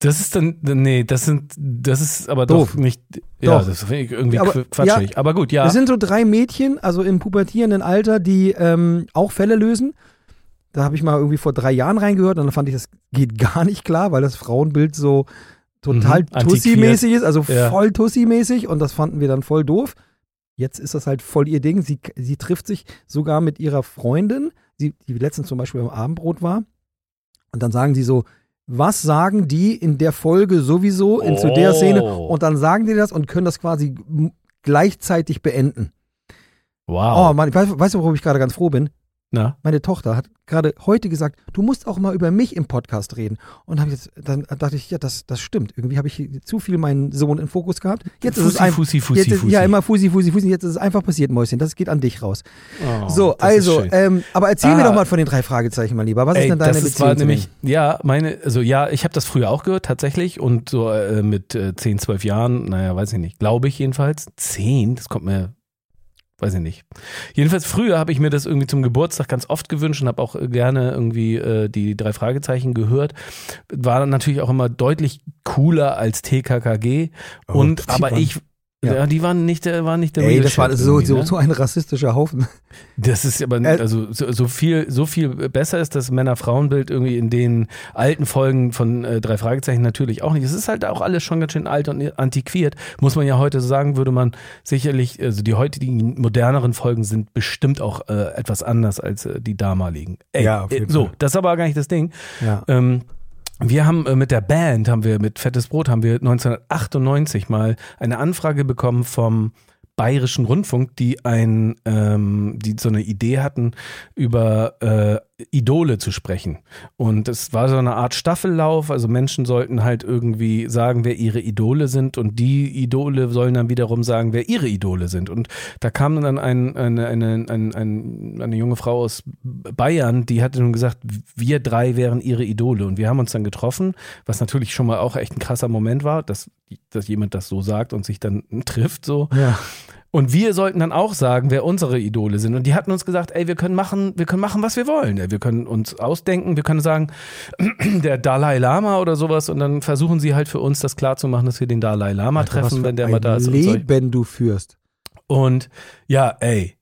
Das ist dann, nee, das sind, das ist aber doch Doof. nicht, ja, Doch. das finde ich irgendwie Aber- qu- quatschig. aber gut, ja. Das sind so drei Mädchen, also im pubertierenden Alter, die ähm, auch Fälle lösen. Da habe ich mal irgendwie vor drei Jahren reingehört und dann fand ich, das geht gar nicht klar, weil das Frauenbild so total Mhm. Tussi-mäßig ist, also Ja. voll Tussi-mäßig und das fanden wir dann voll doof. Jetzt ist das halt voll ihr Ding. Sie, sie trifft sich sogar mit ihrer Freundin, die, die letztens zum Beispiel beim Abendbrot war. Und dann sagen sie so, was sagen die in der Folge sowieso in zu der Oh. Szene? Und dann sagen die das und können das quasi gleichzeitig beenden. wow. Oh Mann, ich weiß, weißt du, worüber ich gerade ganz froh bin? Na? Meine Tochter hat gerade heute gesagt, du musst auch mal über mich im Podcast reden. Und hab jetzt, dann dachte ich, ja, das, das stimmt. Irgendwie habe ich zu viel meinen Sohn in Fokus gehabt. Jetzt ist es Fussi, einfach. Fussi, Fussi, Jetzt ist, Fussi. Ja, immer Fusi, Fusi, Fusi. Jetzt ist es einfach passiert, Mäuschen. Das geht an dich raus. Oh, so, ist also, ähm, aber erzähl mir Ah. doch mal von den drei Fragezeichen, mein Lieber. Was ist Ey, denn deine das ist, Beziehung war nämlich, ja, meine, also ja, ich habe das früher auch gehört, tatsächlich. Und so äh, mit äh, 10, 12 Jahren, naja, weiß ich nicht, glaube ich jedenfalls. 10, das kommt mir, weiß ich nicht. Jedenfalls früher habe ich mir das irgendwie zum Geburtstag ganz oft gewünscht und habe auch äh, gerne irgendwie äh, die drei Fragezeichen gehört. War natürlich auch immer deutlich cooler als TKKG. Oh, und aber ich, ja. die waren nicht, der war nicht der Ey, Real das war so, so, ne? so ein rassistischer Haufen. Das ist aber Äh, also so, so viel so viel besser ist das Männer-Frauen-Bild irgendwie in den alten Folgen von äh, drei Fragezeichen natürlich auch nicht. Es ist halt auch alles schon ganz schön alt und antiquiert, muss man ja heute so sagen. Würde man sicherlich also die heutigen moderneren Folgen sind bestimmt auch äh, etwas anders als äh, die damaligen. Ey, Ja, auf jeden äh, so Fall. das ist aber gar nicht das Ding. Ja. Ähm, wir haben äh, mit der Band, haben wir mit Fettes Brot, haben wir 1998 mal eine Anfrage bekommen vom Bayerischen Rundfunk, die ein, ähm, die so eine Idee hatten, über äh, Idole zu sprechen. Und es war so eine Art Staffellauf, also Menschen sollten halt irgendwie sagen, wer ihre Idole sind und die Idole sollen dann wiederum sagen, wer ihre Idole sind. Und da kam dann ein, eine, eine, eine, eine, junge Frau aus Bayern, die hatte nun gesagt, wir drei wären ihre Idole. Und wir haben uns dann getroffen, was natürlich schon mal auch echt ein krasser Moment war, dass, dass jemand das so sagt und sich dann trifft so. Ja. Und wir sollten dann auch sagen, wer unsere Idole sind. Und die hatten uns gesagt, ey, wir können machen, wir können machen, was wir wollen. Wir können uns ausdenken, wir können sagen, der Dalai Lama oder sowas. Und dann versuchen sie halt für uns das klarzumachen, dass wir den Dalai Lama Alter, treffen, wenn der mal da ist. Leben du führst. und ja, ey.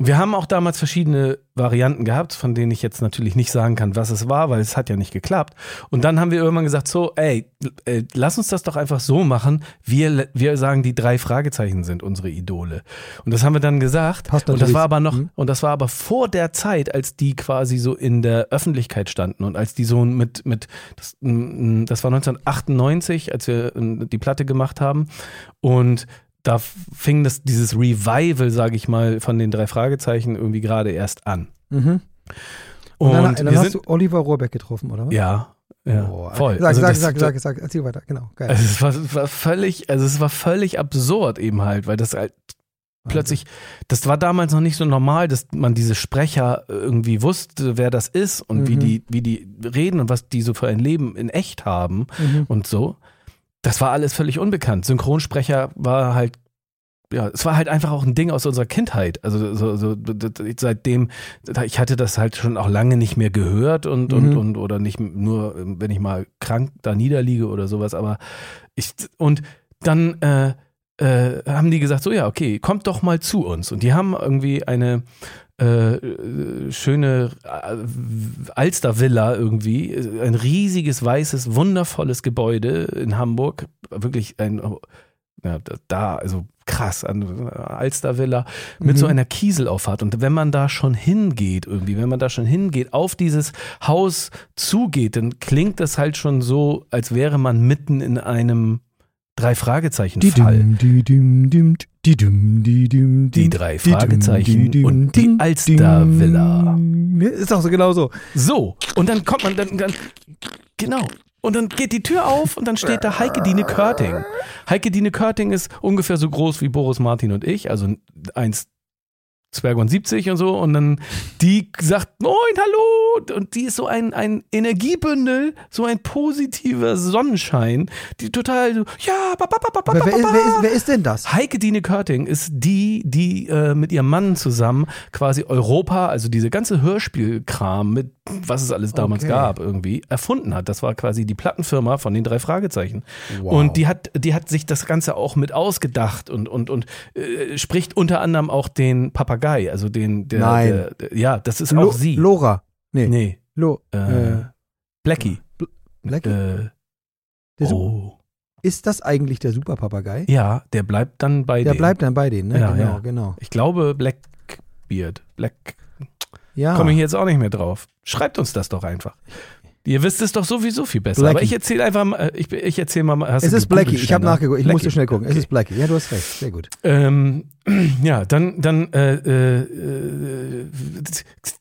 Wir haben auch damals verschiedene Varianten gehabt, von denen ich jetzt natürlich nicht sagen kann, was es war, weil es hat ja nicht geklappt. Und dann haben wir irgendwann gesagt, so, ey, äh, lass uns das doch einfach so machen. Wir, wir sagen, die drei Fragezeichen sind unsere Idole. Und das haben wir dann gesagt. Passt und das war aber noch, Mhm. und das war aber vor der Zeit, als die quasi so in der Öffentlichkeit standen und als die so mit, mit, das, das war 1998, als wir äh, die Platte gemacht haben. Und da fing das, dieses Revival, sage ich mal, von den drei Fragezeichen irgendwie gerade erst an. Mhm. Und, Und, dann, dann hast sind, du Oliver Rohrbeck getroffen, oder was? ja, ja, Boah, voll. Sag, Also sag, das- sag, sag, sag, erzähl weiter. Genau, geil. Also es war, war völlig, also es war völlig absurd eben halt, weil das halt plötzlich, das war damals noch nicht so normal, dass man diese Sprecher irgendwie wusste, wer das ist und wie die, wie die reden und was die so für ein Leben in echt haben und so. Das war alles völlig unbekannt. Synchronsprecher war halt ja, es war halt einfach auch ein Ding aus unserer Kindheit. Also so, so seitdem, ich hatte das halt schon auch lange nicht mehr gehört und, und, und oder nicht nur, wenn ich mal krank da niederliege oder sowas, aber ich und dann äh, äh, haben die gesagt, so ja, okay, kommt doch mal zu uns. Und die haben irgendwie eine äh, äh, schöne äh, Alstervilla irgendwie, ein riesiges, weißes, wundervolles Gebäude in Hamburg, wirklich ein ja, da- also krass, an äh, Alstervilla mit so einer Kieselauffahrt. Und wenn man da schon hingeht, irgendwie, wenn man da schon hingeht, auf dieses Haus zugeht, dann klingt das halt schon so, als wäre man mitten in einem Drei-Fragezeichen-Fall. Die düm, die düm, die drei Fragezeichen die düm, und die Alstervilla. Ist auch so genau so. So, und dann kommt man dann, dann genau. Und dann geht die Tür auf und dann steht da Heike Dine Körting. Heike Dine Körting ist ungefähr so groß wie Boris Martin und ich, also 1,72 und so. Und dann die sagt, moin, hallo. Und die ist so ein, ein Energiebündel, so ein positiver Sonnenschein, die total so, ja, ba, ba, ba, ba, Wer, wer, ist, ba, wer, ba. ist, wer ist denn das? Heike Dine Körting ist die, die äh, mit ihrem Mann zusammen quasi Europa, also diese ganze Hörspielkram mit was es alles damals Okay. gab, irgendwie erfunden hat. Das war quasi die Plattenfirma von den drei Fragezeichen. Und die hat, die hat sich das Ganze auch mit ausgedacht und, und, und äh, spricht unter anderem auch den Papagei, also den, der, Nein. Der, der, ja, das ist Lo auch sie. Lora. Nee. nee, Lo äh, äh, Blackie. Blackie? Äh, Der oh. Ist das eigentlich der Superpapagei? Ja, der bleibt dann bei Der denen. bleibt dann bei denen, ne? Ja, genau, ja. genau. Ich glaube Blackbeard. Black. Ja. Komme ich jetzt auch nicht mehr drauf. Schreibt uns das doch einfach. Ihr wisst es doch sowieso viel besser. Blackie. Aber ich erzähle einfach mal, äh, ich, ich erzähle mal. Hast es ist Blackie. Ich habe nachgeguckt. Ich Blackie. musste schnell gucken. Es Okay. ist Blackie. Ja, du hast recht. Sehr gut. Ähm, ja, dann, dann äh, äh, äh,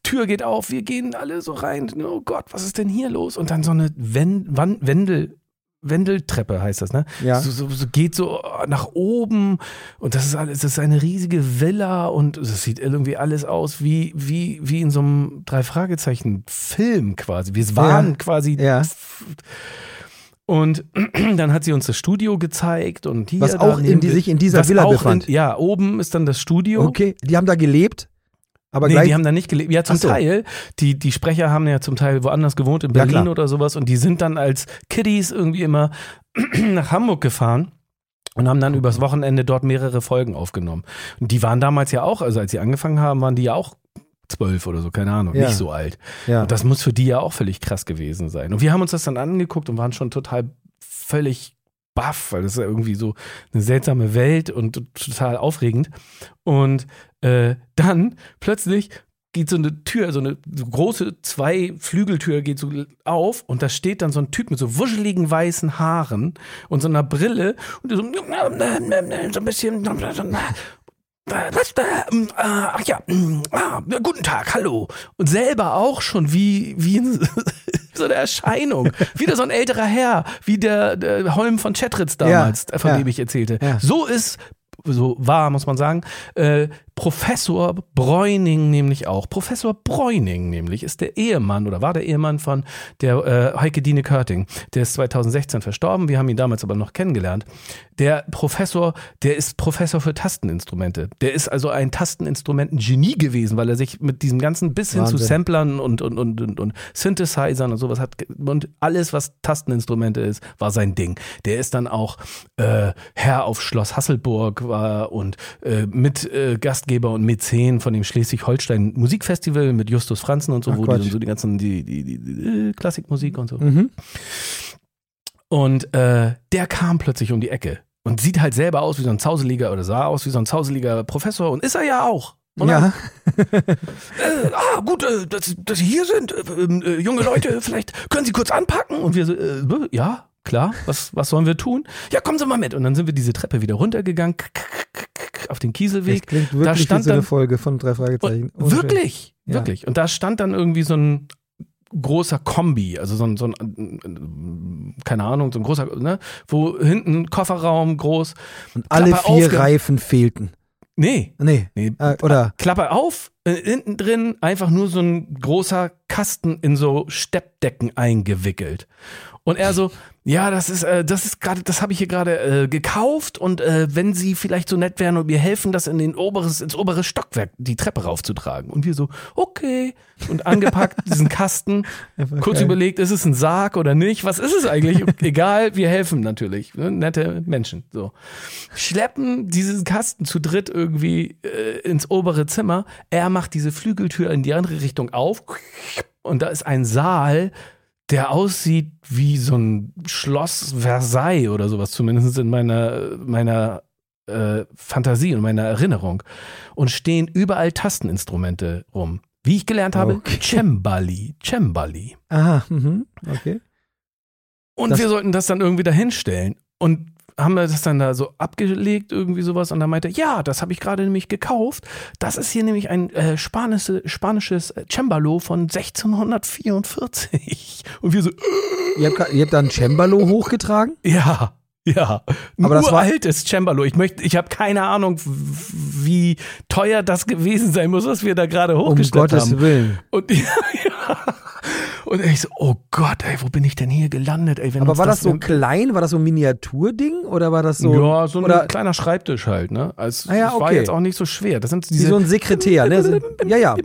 Tür geht auf, wir gehen alle so rein. Oh Gott, was ist denn hier los? Und dann so eine Wen Wan Wendel, Wendeltreppe heißt das, ne? Ja. So, so, so geht so nach oben und das ist alles, das ist eine riesige Villa und es sieht irgendwie alles aus wie, wie, wie in so einem Drei-Fragezeichen-Film quasi. Wir waren Ja. quasi Ja. und dann hat sie uns das Studio gezeigt und hier Was auch in die- sich in dieser Villa befand. In, ja, oben ist dann das Studio. Okay. Die haben da gelebt, aber nee, die haben da nicht gelebt. Ja, zum so. Teil. Die, die Sprecher haben ja zum Teil woanders gewohnt, in Ja, Berlin klar. oder sowas. Und die sind dann als Kiddies irgendwie immer nach Hamburg gefahren. Und haben dann übers Wochenende dort mehrere Folgen aufgenommen. Und die waren damals ja auch, also als sie angefangen haben, waren die ja auch zwölf oder so, keine Ahnung, Ja. nicht so alt. ja. Und das muss für die ja auch völlig krass gewesen sein. Und wir haben uns das dann angeguckt und waren schon total völlig baff, weil das ist ja irgendwie so eine seltsame Welt und total aufregend. Und äh, dann plötzlich geht so eine Tür, so eine große Zwei-Flügeltür geht so auf und da steht dann so ein Typ mit so wuscheligen weißen Haaren und so einer Brille und so, so ein bisschen was da? Ähm, äh, Ach ja, mm, ah, guten Tag, hallo. Und selber auch schon wie, wie in so eine Erscheinung. Wieder so ein älterer Herr, wie der, der Holm von Chetritz damals, Ja, von ja. dem ich erzählte. Ja. So ist, so war, muss man sagen, äh, Professor Bräuning nämlich auch. Professor Bräuning nämlich ist der Ehemann oder war der Ehemann von der äh, Heike Dine Körting. Der ist 2016 verstorben. Wir haben ihn damals aber noch kennengelernt. Der Professor, der ist Professor für Tasteninstrumente. Der ist also ein Tasteninstrumenten-Genie gewesen, weil er sich mit diesem ganzen bis hin zu. Samplern und, und, und, und, und Synthesizern und sowas hat und alles, was Tasteninstrumente ist, war sein Ding. Der ist dann auch äh, Herr auf Schloss Hasselburg war und äh, mit äh, Gastgeber und Mäzen von dem Schleswig-Holstein Musikfestival mit Justus Franzen und so, Ach, wo die Quatsch. dann so die ganzen die, die, die, die äh, Klassikmusik und so. Mhm. Und äh, der kam plötzlich um die Ecke und sieht halt selber aus wie so ein zauseliger oder sah aus wie so ein zauseliger Professor und ist er ja auch. Und dann, Ja. äh, ah, gut, äh, dass, dass Sie hier sind. Äh, äh, junge Leute, vielleicht können Sie kurz anpacken. Und wir so, äh, ja, klar, was, was sollen wir tun? Ja, kommen Sie mal mit. Und dann sind wir diese Treppe wieder runtergegangen auf den Das Klingelweg. klingt Da wirklich wie stand so eine Folge von drei Fragezeichen. und, wirklich, Ja. wirklich. Und da stand dann irgendwie so ein großer Kombi, also so ein, so ein keine Ahnung, so ein großer, ne, wo hinten Kofferraum groß, Und alle vier Reifen fehlten. Nee. Nee. Nee, Äh, oder Klappe auf, äh, hinten drin einfach nur so ein großer Kasten in so Steppdecken eingewickelt. Und er so, ja, das ist, äh, das ist gerade, das habe ich hier gerade äh, gekauft und äh, wenn Sie vielleicht so nett wären und mir helfen, das in den oberes, ins obere Stockwerk die Treppe raufzutragen. Und wir so, okay. Und angepackt diesen Kasten, kurz geil. überlegt, ist es ein Sarg oder nicht? Was ist es eigentlich? Egal, wir helfen natürlich. Ne? Nette Menschen. So. Schleppen diesen Kasten zu dritt irgendwie äh, ins obere Zimmer. Er macht diese Flügeltür in die andere Richtung auf. Und da ist ein Saal, der aussieht wie so ein Schloss Versailles oder sowas, zumindest in meiner, meiner äh, Fantasie und meiner Erinnerung. Und stehen überall Tasteninstrumente rum. Wie ich gelernt habe, Okay. Cembali. Cembali. aha, mhm, okay. Und Das- wir sollten das dann irgendwie dahinstellen. Und haben wir das dann da so abgelegt, irgendwie sowas. Und dann meinte er, ja, das habe ich gerade nämlich gekauft. Das ist hier nämlich ein äh, spanische, spanisches Cembalo von 1644. Und wir so, Ihr habt, ihr habt da ein Cembalo hochgetragen? ja, ja. Aber das war- altes Cembalo. Ich möchte, ich habe keine Ahnung, wie teuer das gewesen sein muss, was wir da gerade Um hochgestellt Gottes haben. Willen. Und, ja, und ich so, oh Gott, ey, wo bin ich denn hier gelandet? Ey, wenn Aber war das so denn- klein? War das so ein Miniaturding? Oder war das so. ja, so ein oder kleiner Schreibtisch halt, ne? Also, Ah ja, es war okay. jetzt auch nicht so schwer. Das sind wie diese so ein Sekretär, ne? So- Ja, ja.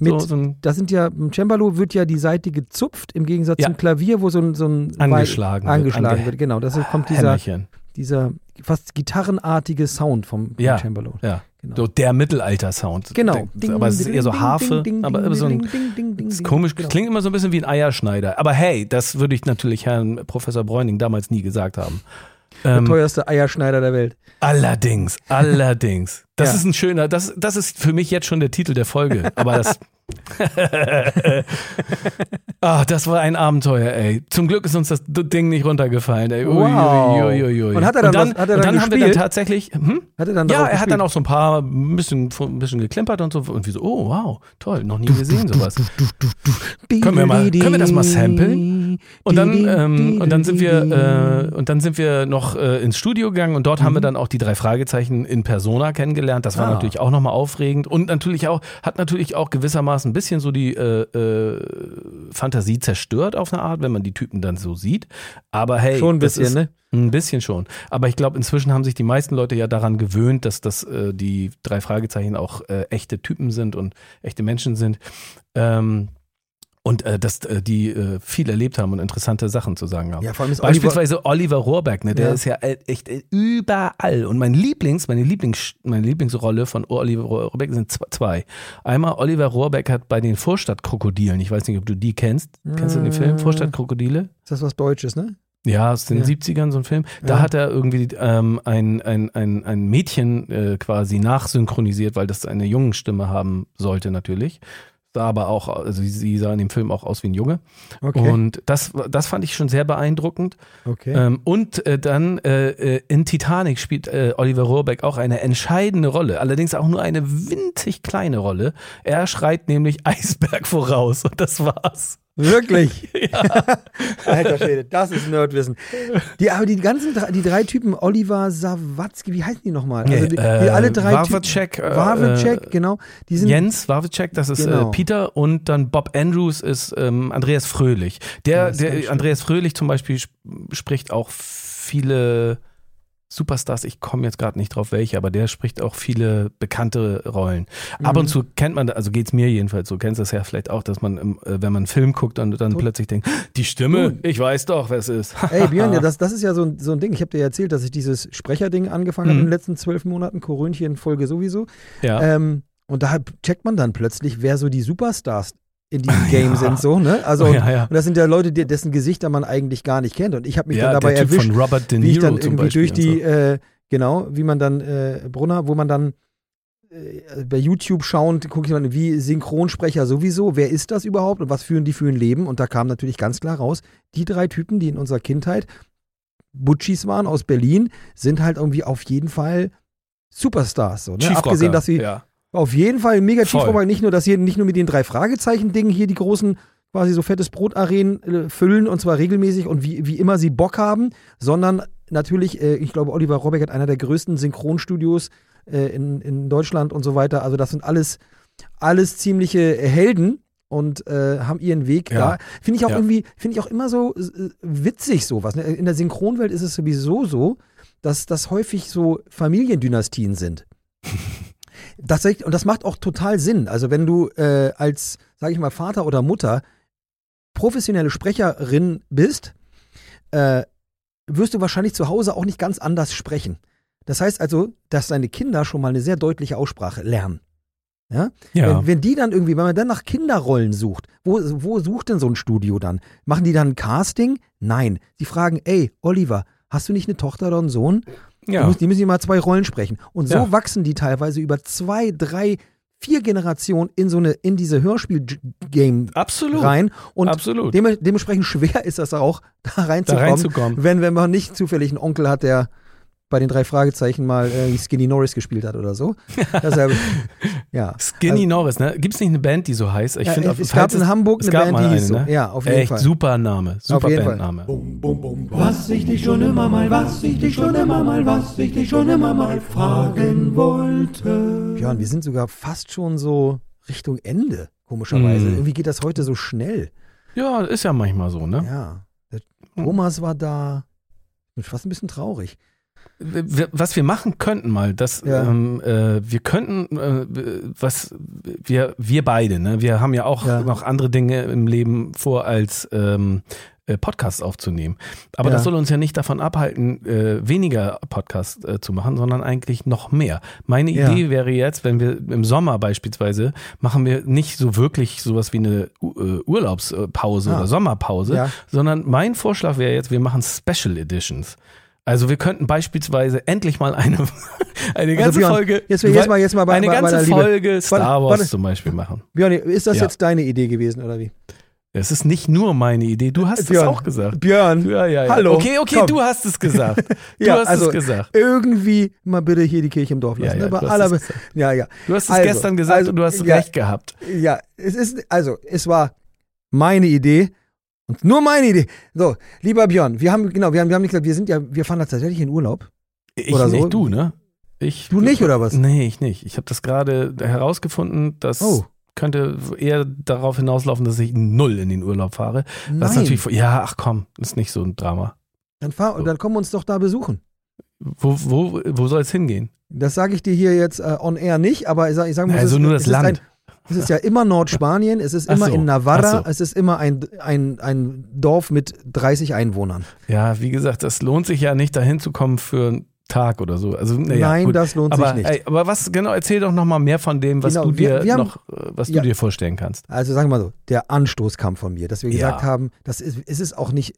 Mit, so, so das sind ja, im Cembalo wird ja die Seite gezupft, im Gegensatz Ja. zum Klavier, wo so ein, so ein Angeschlagen Wei- wird, angeschlagen ange- wird. Genau, das kommt dieser, Hämmerchen. dieser fast gitarrenartige Sound vom, vom Ja. Cembalo. Ja. Genau. So der Mittelalter-Sound. Genau. aber es ist eher so ding, Harfe, ding, ding, aber ding, so ein ding, ding, ding, ding, ist ding. komisch, Genau. klingt immer so ein bisschen wie ein Eierschneider. Aber hey, das würde ich natürlich Herrn Professor Bräuning damals nie gesagt haben. Der Ähm, teuerste Eierschneider der Welt. allerdings, allerdings. Das Ja. ist ein schöner, das, das ist für mich jetzt schon der Titel der Folge. Aber das. ah, das war ein Abenteuer, ey. Zum Glück ist uns das Ding nicht runtergefallen, ey. Ui, Wow. ui, ui. Und hat er dann dann, was- hat er und dann dann haben wir dann gespielt? tatsächlich. Hm? Hat er dann Ja, er hat dann gespielt? auch so ein paar ein bisschen, ein bisschen geklimpert und so. Und wir so, oh wow, toll, noch nie gesehen sowas. Können wir mal- können wir das mal samplen? Und dann, ähm, und dann sind wir, äh, und dann sind wir noch äh, ins Studio gegangen und dort haben wir dann auch die drei Fragezeichen in Persona kennengelernt. Das war. Ah. natürlich auch nochmal aufregend und natürlich auch, hat natürlich auch gewissermaßen ein bisschen so die äh, äh, Fantasie zerstört auf eine Art, wenn man die Typen dann so sieht. Aber hey, Schon ein bisschen, ist, ne? ein bisschen schon. Aber ich glaube, inzwischen haben sich die meisten Leute ja daran gewöhnt, dass das äh, die drei Fragezeichen auch äh, echte Typen sind und echte Menschen sind. Ähm, und äh, dass äh, die äh, viel erlebt haben und interessante Sachen zu sagen haben. Ja, vor allem ist Oliver, Beispielsweise Oliver Rohrbeck, ne, der Ja. ist ja äh, echt äh, überall. Und mein Lieblings, meine Lieblings, meine Lieblingsrolle von Oliver Rohrbeck sind zw- zwei. Einmal Oliver Rohrbeck hat bei den Vorstadtkrokodilen, ich weiß nicht, ob du die kennst. Kennst du den Film Äh. Vorstadtkrokodile? ist das was Deutsches, ne? Ja, aus den Ja. 70ern so ein Film. Da Ja. hat er irgendwie ähm, ein, ein, ein, ein Mädchen äh, quasi nachsynchronisiert, weil das eine Jungenstimme haben sollte natürlich. Sah aber auch, also sie- sah in dem Film auch aus wie ein Junge. Okay. Und das, das fand ich schon sehr beeindruckend. okay. Ähm, und äh, dann äh, äh, in Titanic spielt äh, Oliver Rohrbeck auch eine entscheidende Rolle, allerdings auch nur eine winzig kleine Rolle. Er schreit nämlich Eisberg voraus und das war's. Wirklich? Alter Schwede, das ist Nerdwissen. Die, aber die ganzen drei, die drei Typen, Oliver Sawatzki, wie heißen die nochmal? Also die, die äh, alle drei Wawacek, Typen. äh, Wawacek, genau. Die sind Jens Wawitschek, das ist Genau. äh, Peter und dann Bob Andrews ist ähm, Andreas Fröhlich. Der, Ja, der Andreas Fröhlich zum Beispiel sp spricht auch viele Superstars, ich komme jetzt gerade nicht drauf welche, aber der spricht auch viele bekannte Rollen. Ab Mhm. und zu kennt man, also geht's mir jedenfalls, so kennst du das ja vielleicht auch, dass man, äh, wenn man einen Film guckt und dann plötzlich denkt, die Stimme, ich weiß doch, wer es ist. Ey, Björn, ja, das, das ist ja so ein, so ein Ding. Ich habe dir erzählt, dass ich dieses Sprecherding angefangen habe Mhm. in den letzten zwölf Monaten, Korönchen-Folge sowieso. ja. Ähm, und da checkt man dann plötzlich, wer so die Superstars in diesem Game Ja. sind, so, ne? Also, und, ja, ja. und das sind ja Leute, die, dessen Gesichter man eigentlich gar nicht kennt. Und ich habe mich dann dabei erwischt, wie ich dann irgendwie durch die, so. äh, genau, wie man dann, äh, Brunner, wo man dann äh, bei YouTube schauend, gucke ich mal, wie Synchronsprecher sowieso, wer ist das überhaupt und was führen die für ein Leben? Und da kam natürlich ganz klar raus, die drei Typen, die in unserer Kindheit Butchis waren aus Berlin, sind halt irgendwie auf jeden Fall Superstars. So, ne? Abgesehen, dass sie ja. Auf jeden Fall mega. Chiefrocker, nicht nur, dass hier nicht nur mit den drei Fragezeichen-Dingen hier die großen quasi so fettes Brotarenen äh, füllen und zwar regelmäßig und wie, wie immer sie Bock haben, sondern natürlich, äh, ich glaube, Oliver Robeck hat einer der größten Synchronstudios äh, in, in Deutschland und so weiter. Also das sind alles, alles ziemliche Helden und äh, haben ihren Weg Ja. da. Finde ich auch Ja. irgendwie, finde ich auch immer so äh, witzig sowas. Ne? In der Synchronwelt ist es sowieso so, dass das häufig so Familiendynastien sind. Das, und das macht auch total Sinn. Also wenn du äh, als, sage ich mal, Vater oder Mutter professionelle Sprecherin bist, äh, wirst du wahrscheinlich zu Hause auch nicht ganz anders sprechen. Das heißt also, dass deine Kinder schon mal eine sehr deutliche Aussprache lernen. Ja? Ja. Wenn, wenn die dann irgendwie, wenn man dann nach Kinderrollen sucht, wo, wo sucht denn so ein Studio dann? Machen die dann ein Casting? Nein. Sie fragen, ey, Oliver, hast du nicht eine Tochter oder einen Sohn? Die ja. müssen, die müssen immer zwei Rollen sprechen. Und so Ja. wachsen die teilweise über zwei, drei, vier Generationen in so eine, in diese Hörspiel-Game Absolut. rein. Und Absolut. dem, dementsprechend schwer ist das auch, da reinzukommen, reinzukommen. Wenn, wenn man nicht zufällig einen Onkel hat, der bei den drei Fragezeichen mal äh, Skinny Norris gespielt hat oder so. Deshalb, ja. Skinny Also- Norris, ne? Gibt es nicht eine Band, die so heißt? Ich Ja, finde, es- es gab in Hamburg eine Band, die hieß so. Ja, auf jeden Echt Fall. super Name. Super. Bandname. Was ich dich schon immer mal, was ich dich schon immer mal, was ich dich schon immer mal fragen wollte. Björn, wir sind sogar fast schon so Richtung Ende, komischerweise. Mm. Irgendwie geht das heute so schnell. Ja, ist ja manchmal so, ne? Ja. Der Thomas war da. Bin fast ein bisschen traurig. Was wir machen könnten mal, das, Ja. ähm, äh, wir könnten, äh, was wir, wir beide, ne, wir haben ja auch Ja. noch andere Dinge im Leben vor, als ähm, äh, Podcasts aufzunehmen. Aber Ja. das soll uns ja nicht davon abhalten, äh, weniger Podcasts äh, zu machen, sondern eigentlich noch mehr. Meine Ja. Idee wäre jetzt, wenn wir im Sommer beispielsweise machen wir nicht so wirklich sowas wie eine U äh, Urlaubspause Ah. oder Sommerpause, Ja. sondern mein Vorschlag wäre jetzt, wir machen Special Editions. Also wir könnten beispielsweise endlich mal eine, eine ganze Also Björn, Folge, jetzt- jetzt mal- jetzt mal bei- eine bei- bei ganze Liebe. Folge Star Wars warte. zum Beispiel machen. Björn, ist das Ja. jetzt deine Idee gewesen, oder wie? Es ist nicht nur meine Idee, du hast es Björn. auch gesagt. Björn, Ja, ja, ja. hallo. Okay, okay, komm. du hast es gesagt. Du Ja, hast also es gesagt. Irgendwie mal bitte hier die Kirche im Dorf Ja, lassen. ja? Bei du hast aller es ja, ja. Du hast es Also, gestern gesagt also, und du hast ja, recht gehabt. Ja, es ist, also, es war meine Idee und nur meine Idee. So, lieber Björn, wir haben, genau, wir haben, wir haben nicht gesagt, wir sind ja, wir fahren da tatsächlich in Urlaub. Ich Oder so. nicht, du, ne? Ich, Du nicht, oder was? Nee, ich nicht. Ich habe das gerade herausgefunden, das Oh. könnte eher darauf hinauslaufen, dass ich null in den Urlaub fahre. Was Nein, natürlich, ja, ach komm, ist nicht so ein Drama. dann, fahr, dann komm uns doch da besuchen. Wo, wo, wo soll es hingehen? Das sage ich dir hier jetzt äh, on air nicht, aber ich sage ich sag mal, Also nur das Land. Ein, es ist ja immer Nordspanien, es ist immer so, in Navarra, so. es ist immer ein, ein, ein Dorf mit 30 Einwohnern. Ja, wie gesagt, das lohnt sich ja nicht, dahin zu kommen für einen Tag oder so. Also, ja, Nein, gut. das lohnt aber, sich nicht. Ey, aber was, genau, erzähl doch noch mal mehr von dem, was Genau, du wir- dir wir haben- noch, äh, was Ja. du dir vorstellen kannst. Also sagen wir mal so, der Anstoß kam von mir, dass wir Ja. gesagt haben, das ist, es ist auch nicht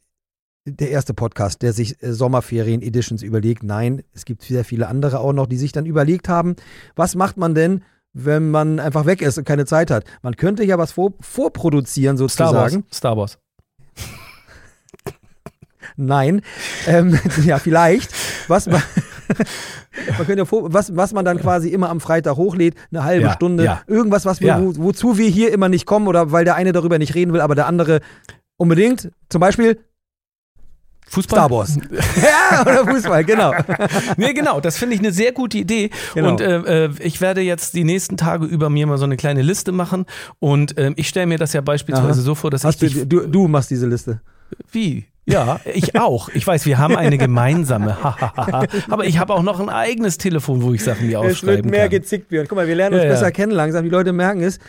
der erste Podcast, der sich äh, Sommerferien-Editions überlegt. Nein, es gibt sehr viele andere auch noch, die sich dann überlegt haben, was macht man denn, wenn man einfach weg ist und keine Zeit hat? Man könnte ja was vor, vorproduzieren Star Wars. sozusagen. Star Wars. Nein, ähm, ja vielleicht. Was man, man könnte vor, was, was man dann quasi immer am Freitag hochlädt, eine halbe Ja, Stunde, ja. irgendwas, was wir, Ja. wo, wozu wir hier immer nicht kommen oder weil der eine darüber nicht reden will, aber der andere unbedingt. Zum Beispiel Fußball? Star Wars. ja, oder Fußball, genau. nee, genau, das finde ich eine sehr gute Idee. Genau. Und äh, äh, ich werde jetzt die nächsten Tage über mir mal so eine kleine Liste machen. Und ähm, ich stelle mir das ja beispielsweise Aha. so vor, dass Hast ich du, du, du machst diese Liste. Wie? Ja, ich auch. Ich weiß, wir haben eine gemeinsame. Aber ich habe auch noch ein eigenes Telefon, wo ich Sachen mir aufschreiben kann. gezickt werden. Guck mal, wir lernen uns Ja, ja. besser kennen langsam. Die Leute merken es.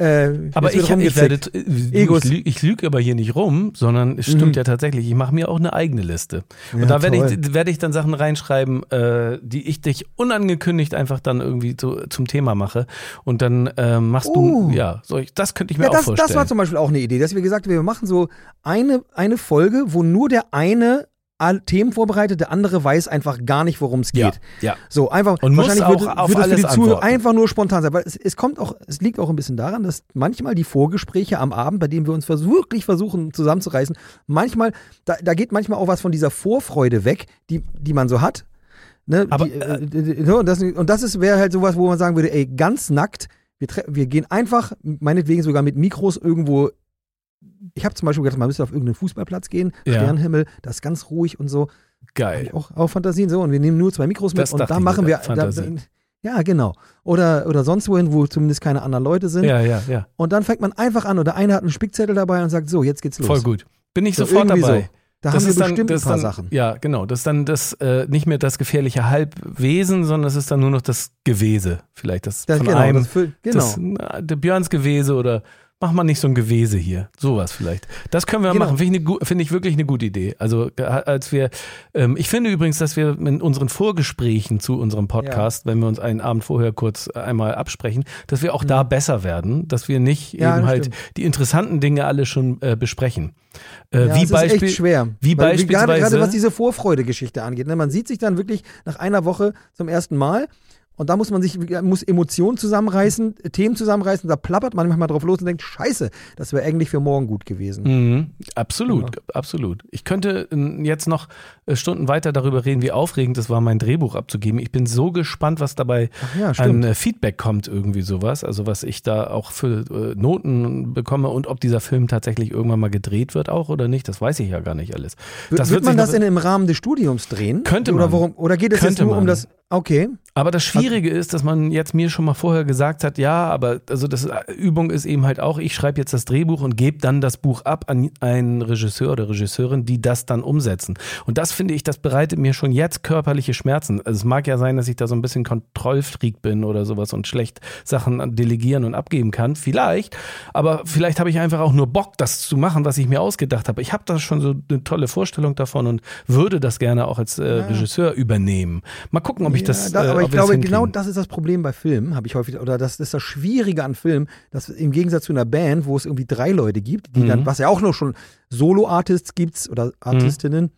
Äh, Aber ich, ich werde, äh, Egos. ich, lüge, ich lüge aber hier nicht rum, sondern es stimmt Mhm. ja tatsächlich. Ich mache mir auch eine eigene Liste. Ja, Und da werde ich, werde ich dann Sachen reinschreiben, äh, die ich dich unangekündigt einfach dann irgendwie zu, zum Thema mache. Und dann äh, machst Oh. du, ja, so ich, das könnte ich mir Ja, auch das, vorstellen. das war zum Beispiel auch eine Idee, dass wir gesagt haben, wir machen so eine, eine Folge, wo nur der eine Themen vorbereitet, der andere weiß einfach gar nicht, worum es ja, geht. ja. So, einfach, Und muss wahrscheinlich auch wird, auf wird es für alles die Zuhörer einfach nur spontan sein, weil es, es kommt auch, es liegt auch ein bisschen daran, dass manchmal die Vorgespräche am Abend, bei denen wir uns vers wirklich versuchen zusammenzureißen, manchmal, da, da geht manchmal auch was von dieser Vorfreude weg, die, die man so hat. Ne, Aber, die, äh, die- und das, und das ist, wäre halt sowas, wo man sagen würde, ey, ganz nackt, wir, wir gehen einfach, meinetwegen sogar mit Mikros irgendwo. Ich habe zum Beispiel gedacht, man müsste auf irgendeinen Fußballplatz gehen, Ja. Sternenhimmel, das ist ganz ruhig und so. Geil. auch, auch Fantasien so und wir nehmen nur zwei Mikros mit Das und da machen wir da. Ja, genau. Oder, oder sonst wohin, wo zumindest keine anderen Leute sind. Ja, ja, ja. Und dann fängt man einfach an oder einer hat einen Spickzettel dabei und sagt, so, jetzt geht's los. Voll gut. Bin ich So, sofort dabei. so. Da haben wir bestimmt das ein paar dann, Sachen. Ja, genau. Das ist dann das äh, nicht mehr das gefährliche Halbwesen, sondern es ist dann nur noch das Gewese. Vielleicht das, Das, von genau, einem. das füllt, genau. Das, na, der Björns Gewese oder mach mal nicht so ein Gewese hier. Sowas vielleicht. Das können wir Genau. machen. Finde ich, eine finde ich wirklich eine gute Idee. Also als wir, ähm, ich finde übrigens, dass wir in unseren Vorgesprächen zu unserem Podcast, wenn wir uns einen Abend vorher kurz äh, einmal absprechen, dass wir auch da besser werden, dass wir nicht Mhm. Ja, eben das halt stimmt. die interessanten Dinge alle schon äh, besprechen. Äh, Ja, wie Beispiel, ist echt schwer. wie Weil Gerade, beispielsweise- gerade was diese Vorfreude-Geschichte angeht. Ne? Man sieht sich dann wirklich nach einer Woche zum ersten Mal und da muss man sich, muss Emotionen zusammenreißen, Themen zusammenreißen, da plappert man manchmal drauf los und denkt, scheiße, das wäre eigentlich für morgen gut gewesen. Mhm, absolut, Genau. absolut. Ich könnte äh, jetzt noch äh, Stunden weiter darüber reden, wie aufregend es war, mein Drehbuch abzugeben. Ich bin so gespannt, was dabei ja, an äh, Feedback kommt, irgendwie sowas. Also was ich da auch für äh, Noten bekomme und ob dieser Film tatsächlich irgendwann mal gedreht wird auch oder nicht, das weiß ich ja gar nicht alles. Das wird man sich das in, im Rahmen des Studiums drehen? Könnte oder man. Worum, oder geht es jetzt nur um man. das, okay. Aber das Schwierige ist, dass man jetzt mir schon mal vorher gesagt hat, ja, aber also das äh, Übung ist eben halt auch, ich schreibe jetzt das Drehbuch und gebe dann das Buch ab an einen Regisseur oder Regisseurin, die das dann umsetzen. Und das finde ich, das bereitet mir schon jetzt körperliche Schmerzen. Also es mag ja sein, dass ich da so ein bisschen Kontrollfreak bin oder sowas und schlecht Sachen delegieren und abgeben kann. Vielleicht. Aber vielleicht habe ich einfach auch nur Bock, das zu machen, was ich mir ausgedacht habe. Ich habe da schon so eine tolle Vorstellung davon und würde das gerne auch als äh, Regisseur übernehmen. Mal gucken, ob ich das. da, äh, ich das glaube, genau das ist das Problem bei Filmen, habe ich häufig, oder das ist das Schwierige an Filmen, dass im Gegensatz zu einer Band, wo es irgendwie drei Leute gibt, die Mhm. dann, was ja auch noch schon Solo-Artists gibt oder Artistinnen,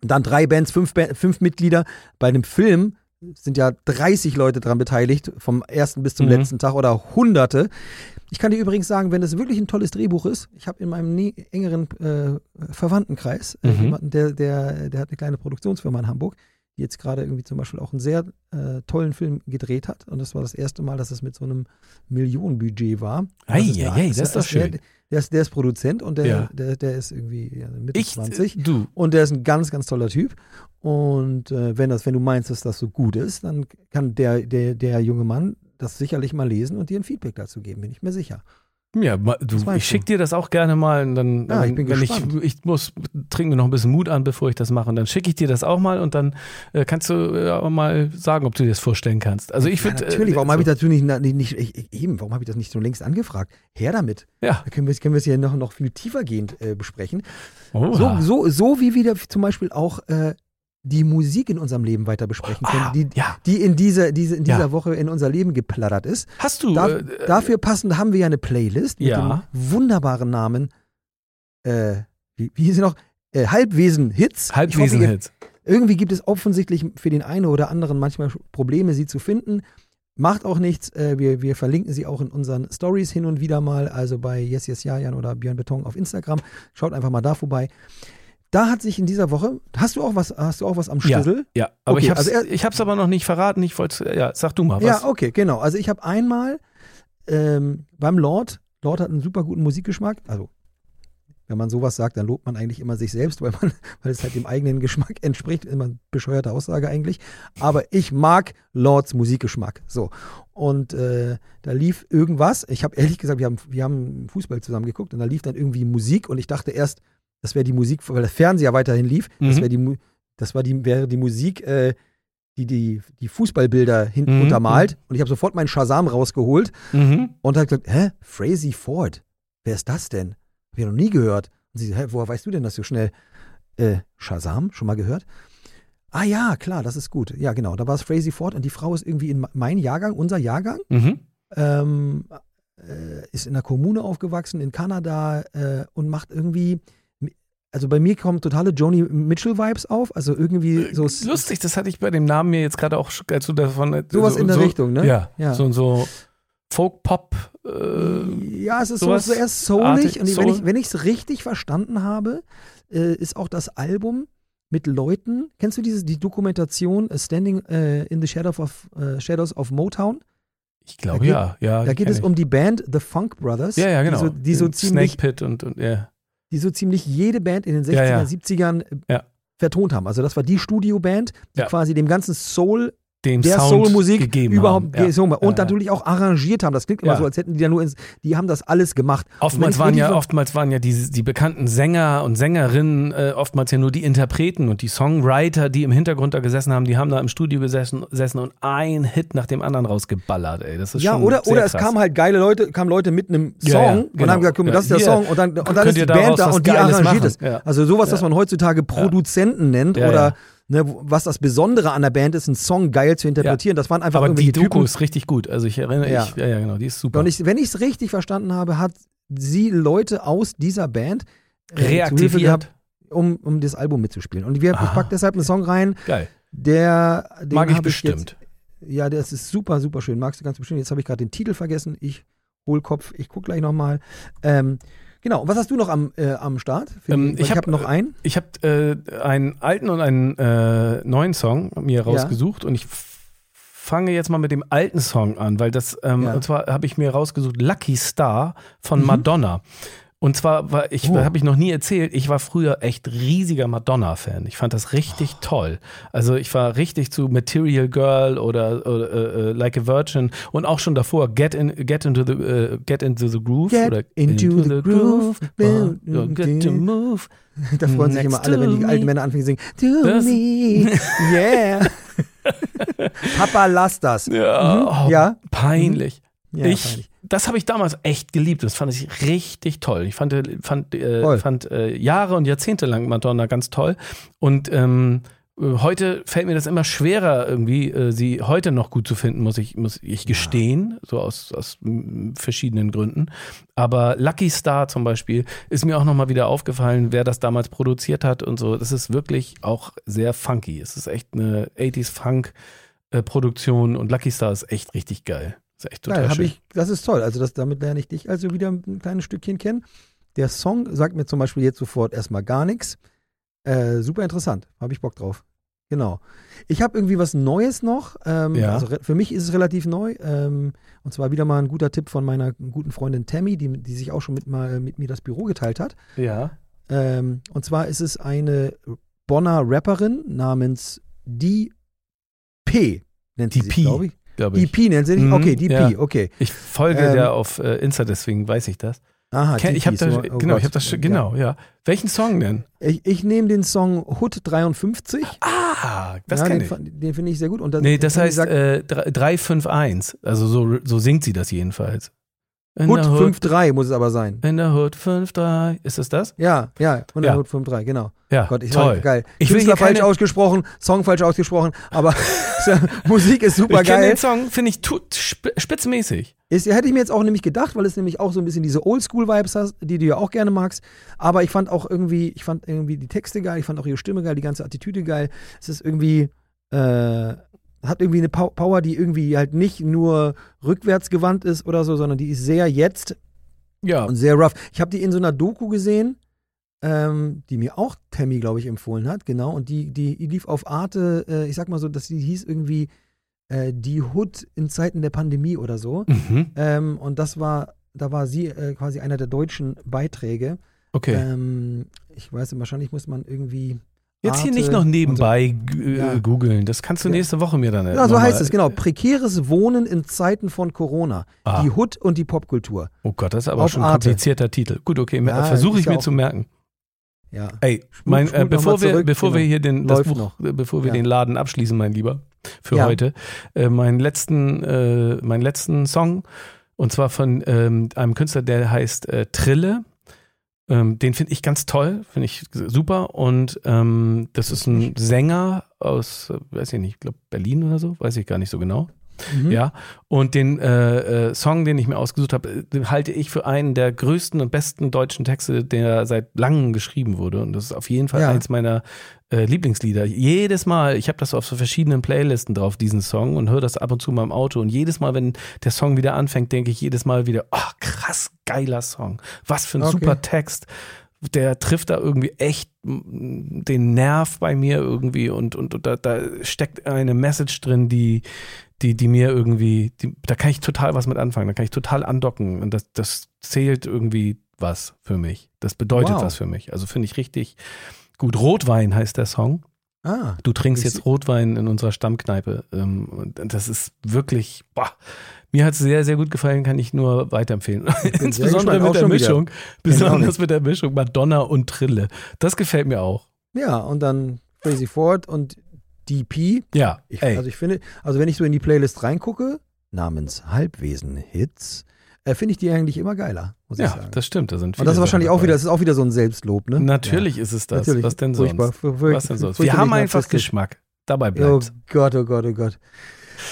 dann drei Bands, fünf, fünf Mitglieder. Bei einem Film sind ja 30 Leute dran beteiligt, vom ersten bis zum Mhm. letzten Tag oder hunderte. Ich kann dir übrigens sagen, wenn es wirklich ein tolles Drehbuch ist, ich habe in meinem engeren äh, Verwandtenkreis äh, Mhm. jemanden, der, der, der hat eine kleine Produktionsfirma in Hamburg, die jetzt gerade irgendwie zum Beispiel auch einen sehr äh, tollen Film gedreht hat. Und das war das erste Mal, dass es mit so einem Millionenbudget war. Ei, Das ist ei, das ist doch der, schön. Der ist, der ist Produzent und der, Ja. der, der ist irgendwie ja, Mitte Ich, 20. du, Und der ist ein ganz, ganz toller Typ. Und äh, wenn, das, wenn du meinst, dass das so gut ist, dann kann der, der, der junge Mann das sicherlich mal lesen und dir ein Feedback dazu geben, bin ich mir sicher. Ja, du, ich du? schick dir das auch gerne mal und dann, Ja, wenn, ich bin wenn ich, gespannt. ich muss, trinke mir noch ein bisschen Mut an, bevor ich das mache und dann schicke ich dir das auch mal und dann äh, kannst du äh, mal sagen, ob du dir das vorstellen kannst. Also ich Ja, finde, natürlich, warum äh, habe ich so- dazu nicht, nicht, nicht ich, ich- eben, warum habe ich das nicht schon längst angefragt? Her damit. Ja, Da können wir, können wir es hier noch, noch viel tiefergehend äh, besprechen. So, Oha. so, so wie wir zum Beispiel auch äh, die Musik in unserem Leben weiter besprechen können, Ah, die, ja. die in, diese, diese, in dieser Ja. Woche in unser Leben geplattert ist. Hast du Da, äh, dafür passend haben wir ja eine Playlist mit Ja. dem wunderbaren Namen, äh, wie, wie hieß sie noch? Äh, Halbwesen-Hits. Halbwesenhits? Irgendwie gibt es offensichtlich für den einen oder anderen manchmal Probleme, sie zu finden. Macht auch nichts. Äh, wir, wir verlinken sie auch in unseren Stories hin und wieder mal, also bei Yes Yes Jajan oder Björn Beton auf Instagram. Schaut einfach mal da vorbei. Da hat sich in dieser Woche, hast du auch was, hast du auch was am Ja, Schlüssel? ja, aber Okay, ich hab's, also er- ich hab's aber noch nicht verraten. Ich wollte, ja, sag du mal was. Ja, okay, genau. Also ich habe einmal ähm, beim Lord, Lord hat einen super guten Musikgeschmack. Also wenn man sowas sagt, dann lobt man eigentlich immer sich selbst, weil man, weil es halt dem eigenen Geschmack entspricht. Immer eine bescheuerte Aussage eigentlich. Aber ich mag Lords Musikgeschmack. So. Und äh, da lief irgendwas. Ich habe ehrlich gesagt, wir haben, wir haben Fußball zusammen geguckt und da lief dann irgendwie Musik und ich dachte erst, das wäre die Musik, weil der Fernseher weiterhin lief. Das Mhm. wäre die, Mu- das war die, wäre die Musik, äh, die, die die Fußballbilder hinten Mhm, untermalt. Und ich habe sofort meinen Shazam rausgeholt Mhm. und habe gesagt, hä, Frazee Ford, wer ist das denn? Hab ich noch nie gehört. Und sie, hä, woher weißt du denn das so schnell? Äh, Shazam, schon mal gehört? Ah ja, klar, das ist gut. Ja, genau, da war es Frazee Ford und die Frau ist irgendwie in mein Jahrgang, unser Jahrgang, Mhm. ähm, äh, ist in der Kommune aufgewachsen in Kanada äh, und macht irgendwie, also bei mir kommen totale Joni Mitchell-Vibes auf, also irgendwie so Lustig, das hatte ich bei dem Namen mir jetzt gerade auch, als du davon. Sowas so, in der so, Richtung, ne? Ja, Ja. so so Folk-Pop. Äh, Ja, es ist so, sowas so eher soulig. Und Soul. wenn ich es richtig verstanden habe, äh, ist auch das Album mit Leuten. Kennst du dieses die Dokumentation äh, Standing äh, in the Shadow of, äh, Shadows of Motown? ich glaube ja, ja. Da geht es ich. um die Band The Funk Brothers. Ja, ja, genau. Die so, die so, ziemlich, Snake Pit und, und ja. Die so ziemlich jede Band in den 60er, Ja, ja. 70ern äh, vertont haben. Also das war die Studioband, die quasi dem ganzen Soul dem der Sound Soul-Musik gegeben überhaupt haben. Ja. und Ja, natürlich auch arrangiert haben. Das klingt immer Ja. so, als hätten die da nur ins, die haben das alles gemacht. Oftmals waren ja, oftmals waren ja die, die bekannten Sänger und Sängerinnen äh, oftmals ja nur die Interpreten und die Songwriter, die im Hintergrund da gesessen haben, die haben da im Studio gesessen, gesessen und ein Hit nach dem anderen rausgeballert, ey. Das ist ja, schon oder, oder es krass. kamen halt geile Leute, kamen Leute mit einem Song Ja, ja, und genau. haben gesagt, guck mal, Ja, das ist der hier, Song und dann, und dann ist die Band da und die arrangiert es. Ja. Also sowas, was man heutzutage Produzenten nennt Ja, oder ja. Ne, was das Besondere an der Band ist, einen Song geil zu interpretieren. Das waren einfach Aber irgendwie die Doku Typen. ist richtig gut. Also ich erinnere, Ja. ich, ja, ja, genau, die ist super. Und ich, wenn ich es richtig verstanden habe, hat sie Leute aus dieser Band äh, Reaktiviert. gehabt, um, um das Album mitzuspielen. Und wir, ich Aha. packe deshalb einen Song rein, Geil. der den Mag ich bestimmt. Jetzt, ja, das ist super, super schön. Magst du ganz bestimmt. Jetzt habe ich gerade den Titel vergessen. Ich hol Kopf, ich gucke gleich nochmal. Ähm, genau, und was hast du noch am, äh, am Start? Ähm, ich ich hab, habe noch einen. Ich habe äh, einen alten und einen äh, neuen Song mir rausgesucht und ich fange jetzt mal mit dem alten Song an, weil das, ähm, Ja. und zwar habe ich mir rausgesucht Lucky Star von Madonna. Und zwar war ich, Oh. habe ich noch nie erzählt, ich war früher echt riesiger Madonna-Fan. Ich fand das richtig toll. Also ich war richtig zu Material Girl oder, oder äh, äh, Like a Virgin und auch schon davor Get in Get into the äh, Get into the Groove Get oder into the groove. Oh, get to move. Da freuen sich immer alle, wenn die alten. Männer anfangen zu singen. To Das- me, yeah. Papa, lass das. Ja, Mhm. oh, Ja. peinlich. Ja, ich, das habe ich damals echt geliebt. Das fand ich richtig toll. Ich fand, fand, äh, fand äh, Jahre und Jahrzehnte lang Madonna ganz toll. Und ähm, äh, heute fällt mir das immer schwerer, irgendwie äh, sie heute noch gut zu finden, muss ich, muss ich gestehen, so aus, aus verschiedenen Gründen. Aber Lucky Star zum Beispiel ist mir auch nochmal wieder aufgefallen, wer das damals produziert hat und so. Das ist wirklich auch sehr funky. Es ist echt eine 80s Funk. äh, Produktion und Lucky Star ist echt richtig geil. Ist echt total Geil, schön. ich, das ist toll. Also das, damit lerne ich dich also wieder ein kleines Stückchen kennen. Der Song sagt mir zum Beispiel jetzt sofort erstmal gar nichts. Äh, super interessant. Habe ich Bock drauf. Genau. Ich habe irgendwie was Neues noch. Ähm, Ja. Also für mich ist es relativ neu. Ähm, und zwar wieder mal ein guter Tipp von meiner guten Freundin Tammy, die, die sich auch schon mit, mal, mit mir das Büro geteilt hat. Ja. Ähm, und zwar ist es eine Bonner Rapperin namens D.P. nennt sie Die sich, P, glaube ich. D.P. nennt sie sich? Mhm, Okay, D.P. ja. Okay. Ich folge Ähm, der auf äh, Insta, deswegen weiß ich das. Aha, Ken- ich habe DP, das, so- oh genau, Gott. ich habe das genau, ja. Welchen Song denn? Ich, ich nehme den Song Hood 53. Ah, das ja, kenne den, ich. den finde ich sehr gut. Und das, Nee, das heißt sagt, äh, 351. Also so, so singt sie das jedenfalls. In Hood der Hood, 53 muss es aber sein. in der Hood 53. Ist das das? Ja, ja, und der Ja. Hood 53, genau. Ja, Gott, ich toll. war geil. Ich will Künstler hier keine- falsch ausgesprochen, Song falsch ausgesprochen, aber Musik ist super ich kenne geil. den Song, finde ich tut, sp spitzmäßig. Ist, hätte ich mir jetzt auch nämlich gedacht, weil es nämlich auch so ein bisschen diese Oldschool-Vibes hat, die du ja auch gerne magst. Aber ich fand auch irgendwie, ich fand irgendwie die Texte geil, ich fand auch ihre Stimme geil, die ganze Attitüde geil. Es ist irgendwie, äh, hat irgendwie eine Pow- Power, die irgendwie halt nicht nur rückwärts gewandt ist oder so, sondern die ist sehr jetzt Ja. und sehr rough. Ich habe die in so einer Doku gesehen, ähm, die mir auch Tammy, glaube ich, empfohlen hat, genau. Und die, die, die lief auf Arte, äh, ich sag mal so, dass die hieß irgendwie äh, Die Hood in Zeiten der Pandemie oder so. Mhm. Ähm, und das war, da war sie äh, quasi einer der deutschen Beiträge. Okay. Ähm, ich weiß, wahrscheinlich muss man irgendwie. Jetzt hier nicht noch nebenbei Ja. äh, googeln. Das kannst du nächste Woche mir dann So. Ja, so heißt es, genau. Prekäres Wohnen in Zeiten von Corona. Ah. Die Hood und die Popkultur. Oh Gott, das ist aber Auf schon ein komplizierter Titel. Gut, okay, Ja, versuche ich mir zu merken. Ja. Ey, mein, äh, bevor wir, zurück, bevor wir genau. hier den, das Buch, noch. äh, bevor wir Ja. den Laden abschließen, mein Lieber, für Ja. heute, äh, meinen letzten, äh, meinen letzten Song und zwar von ähm, einem Künstler, der heißt äh, Trille. Ähm, den finde ich ganz toll, finde ich super und ähm, das ist ein Sänger aus, äh, weiß ich nicht, ich glaube Berlin oder so, weiß ich gar nicht so genau. Mhm. Ja, und den äh, äh, Song, den ich mir ausgesucht habe, äh, halte ich für einen der größten und besten deutschen Texte, der seit langem geschrieben wurde. Und das ist auf jeden Fall Ja. eins meiner äh, Lieblingslieder. Jedes Mal, ich habe das auf so verschiedenen Playlisten drauf, diesen Song, und höre das ab und zu mal im Auto. Und jedes Mal, wenn der Song wieder anfängt, denke ich jedes Mal wieder, ach krass, geiler Song. Was für ein Okay. super Text. Der trifft da irgendwie echt den Nerv bei mir irgendwie und, und, und da, da steckt eine Message drin, die, die, die mir irgendwie, die, da kann ich total was mit anfangen, da kann ich total andocken und das, das zählt irgendwie was für mich. Das bedeutet Wow. was für mich. Also finde ich richtig gut. Rotwein heißt der Song. Ah, Du trinkst jetzt Rotwein in unserer Stammkneipe. Ähm, das ist wirklich, boah, mir hat es sehr, sehr gut gefallen, kann ich nur weiterempfehlen. Insbesondere mit der. Mischung. Ich auch Besonders mit der Mischung Madonna und Trille. Das gefällt mir auch. ja, und dann Crazy Ford und DP. Ja, Ich. Also ich finde, also wenn ich so in die Playlist reingucke, namens Halbwesen-Hits, äh, finde ich die eigentlich immer geiler, muss ich ja, sagen. das stimmt. Da sind und das ist wahrscheinlich auch wieder, das ist auch wieder so ein Selbstlob, ne? Natürlich ist es das. Natürlich. Was denn sonst? Furchtbar. Fur- fur- Was denn sonst? Wir haben einfach. Geschmack. Dabei Oh bleibt. Gott, oh Gott, oh Gott.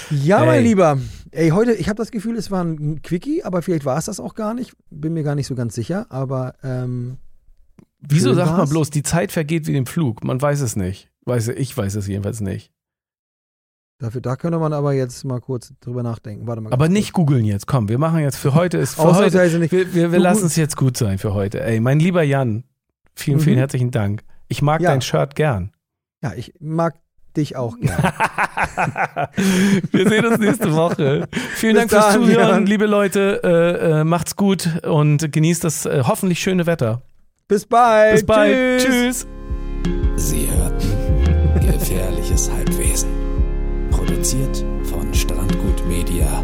Ja, Ey. mein Lieber. Ey, heute, ich habe das Gefühl, es war ein Quickie, aber vielleicht war es das auch gar nicht. Bin mir gar nicht so ganz sicher, aber ähm, Wieso sagt man war's. bloß, die Zeit vergeht wie im Flug? Man weiß es nicht. Weiß, ich weiß es jedenfalls nicht. dafür, da könnte man aber jetzt mal kurz drüber nachdenken. Warte mal. Aber nicht googeln jetzt. Komm, wir machen jetzt für heute ist für heute. Nicht. Wir, wir, wir lassen es jetzt gut sein für heute. Ey, mein lieber Jan, vielen, vielen Mhm. herzlichen Dank. Ich mag Ja. dein Shirt gern. Ja, ich mag dich auch gerne. Wir sehen uns nächste Woche. Vielen Bis Dank fürs dann, Zuhören, Jan. liebe Leute. Äh, äh, macht's gut und genießt das äh, hoffentlich schöne Wetter. Bis bald. Bis bald. Tschüss. Tschüss. Sie hörten Gefährliches Halbwesen. Produziert von Strandgut Media.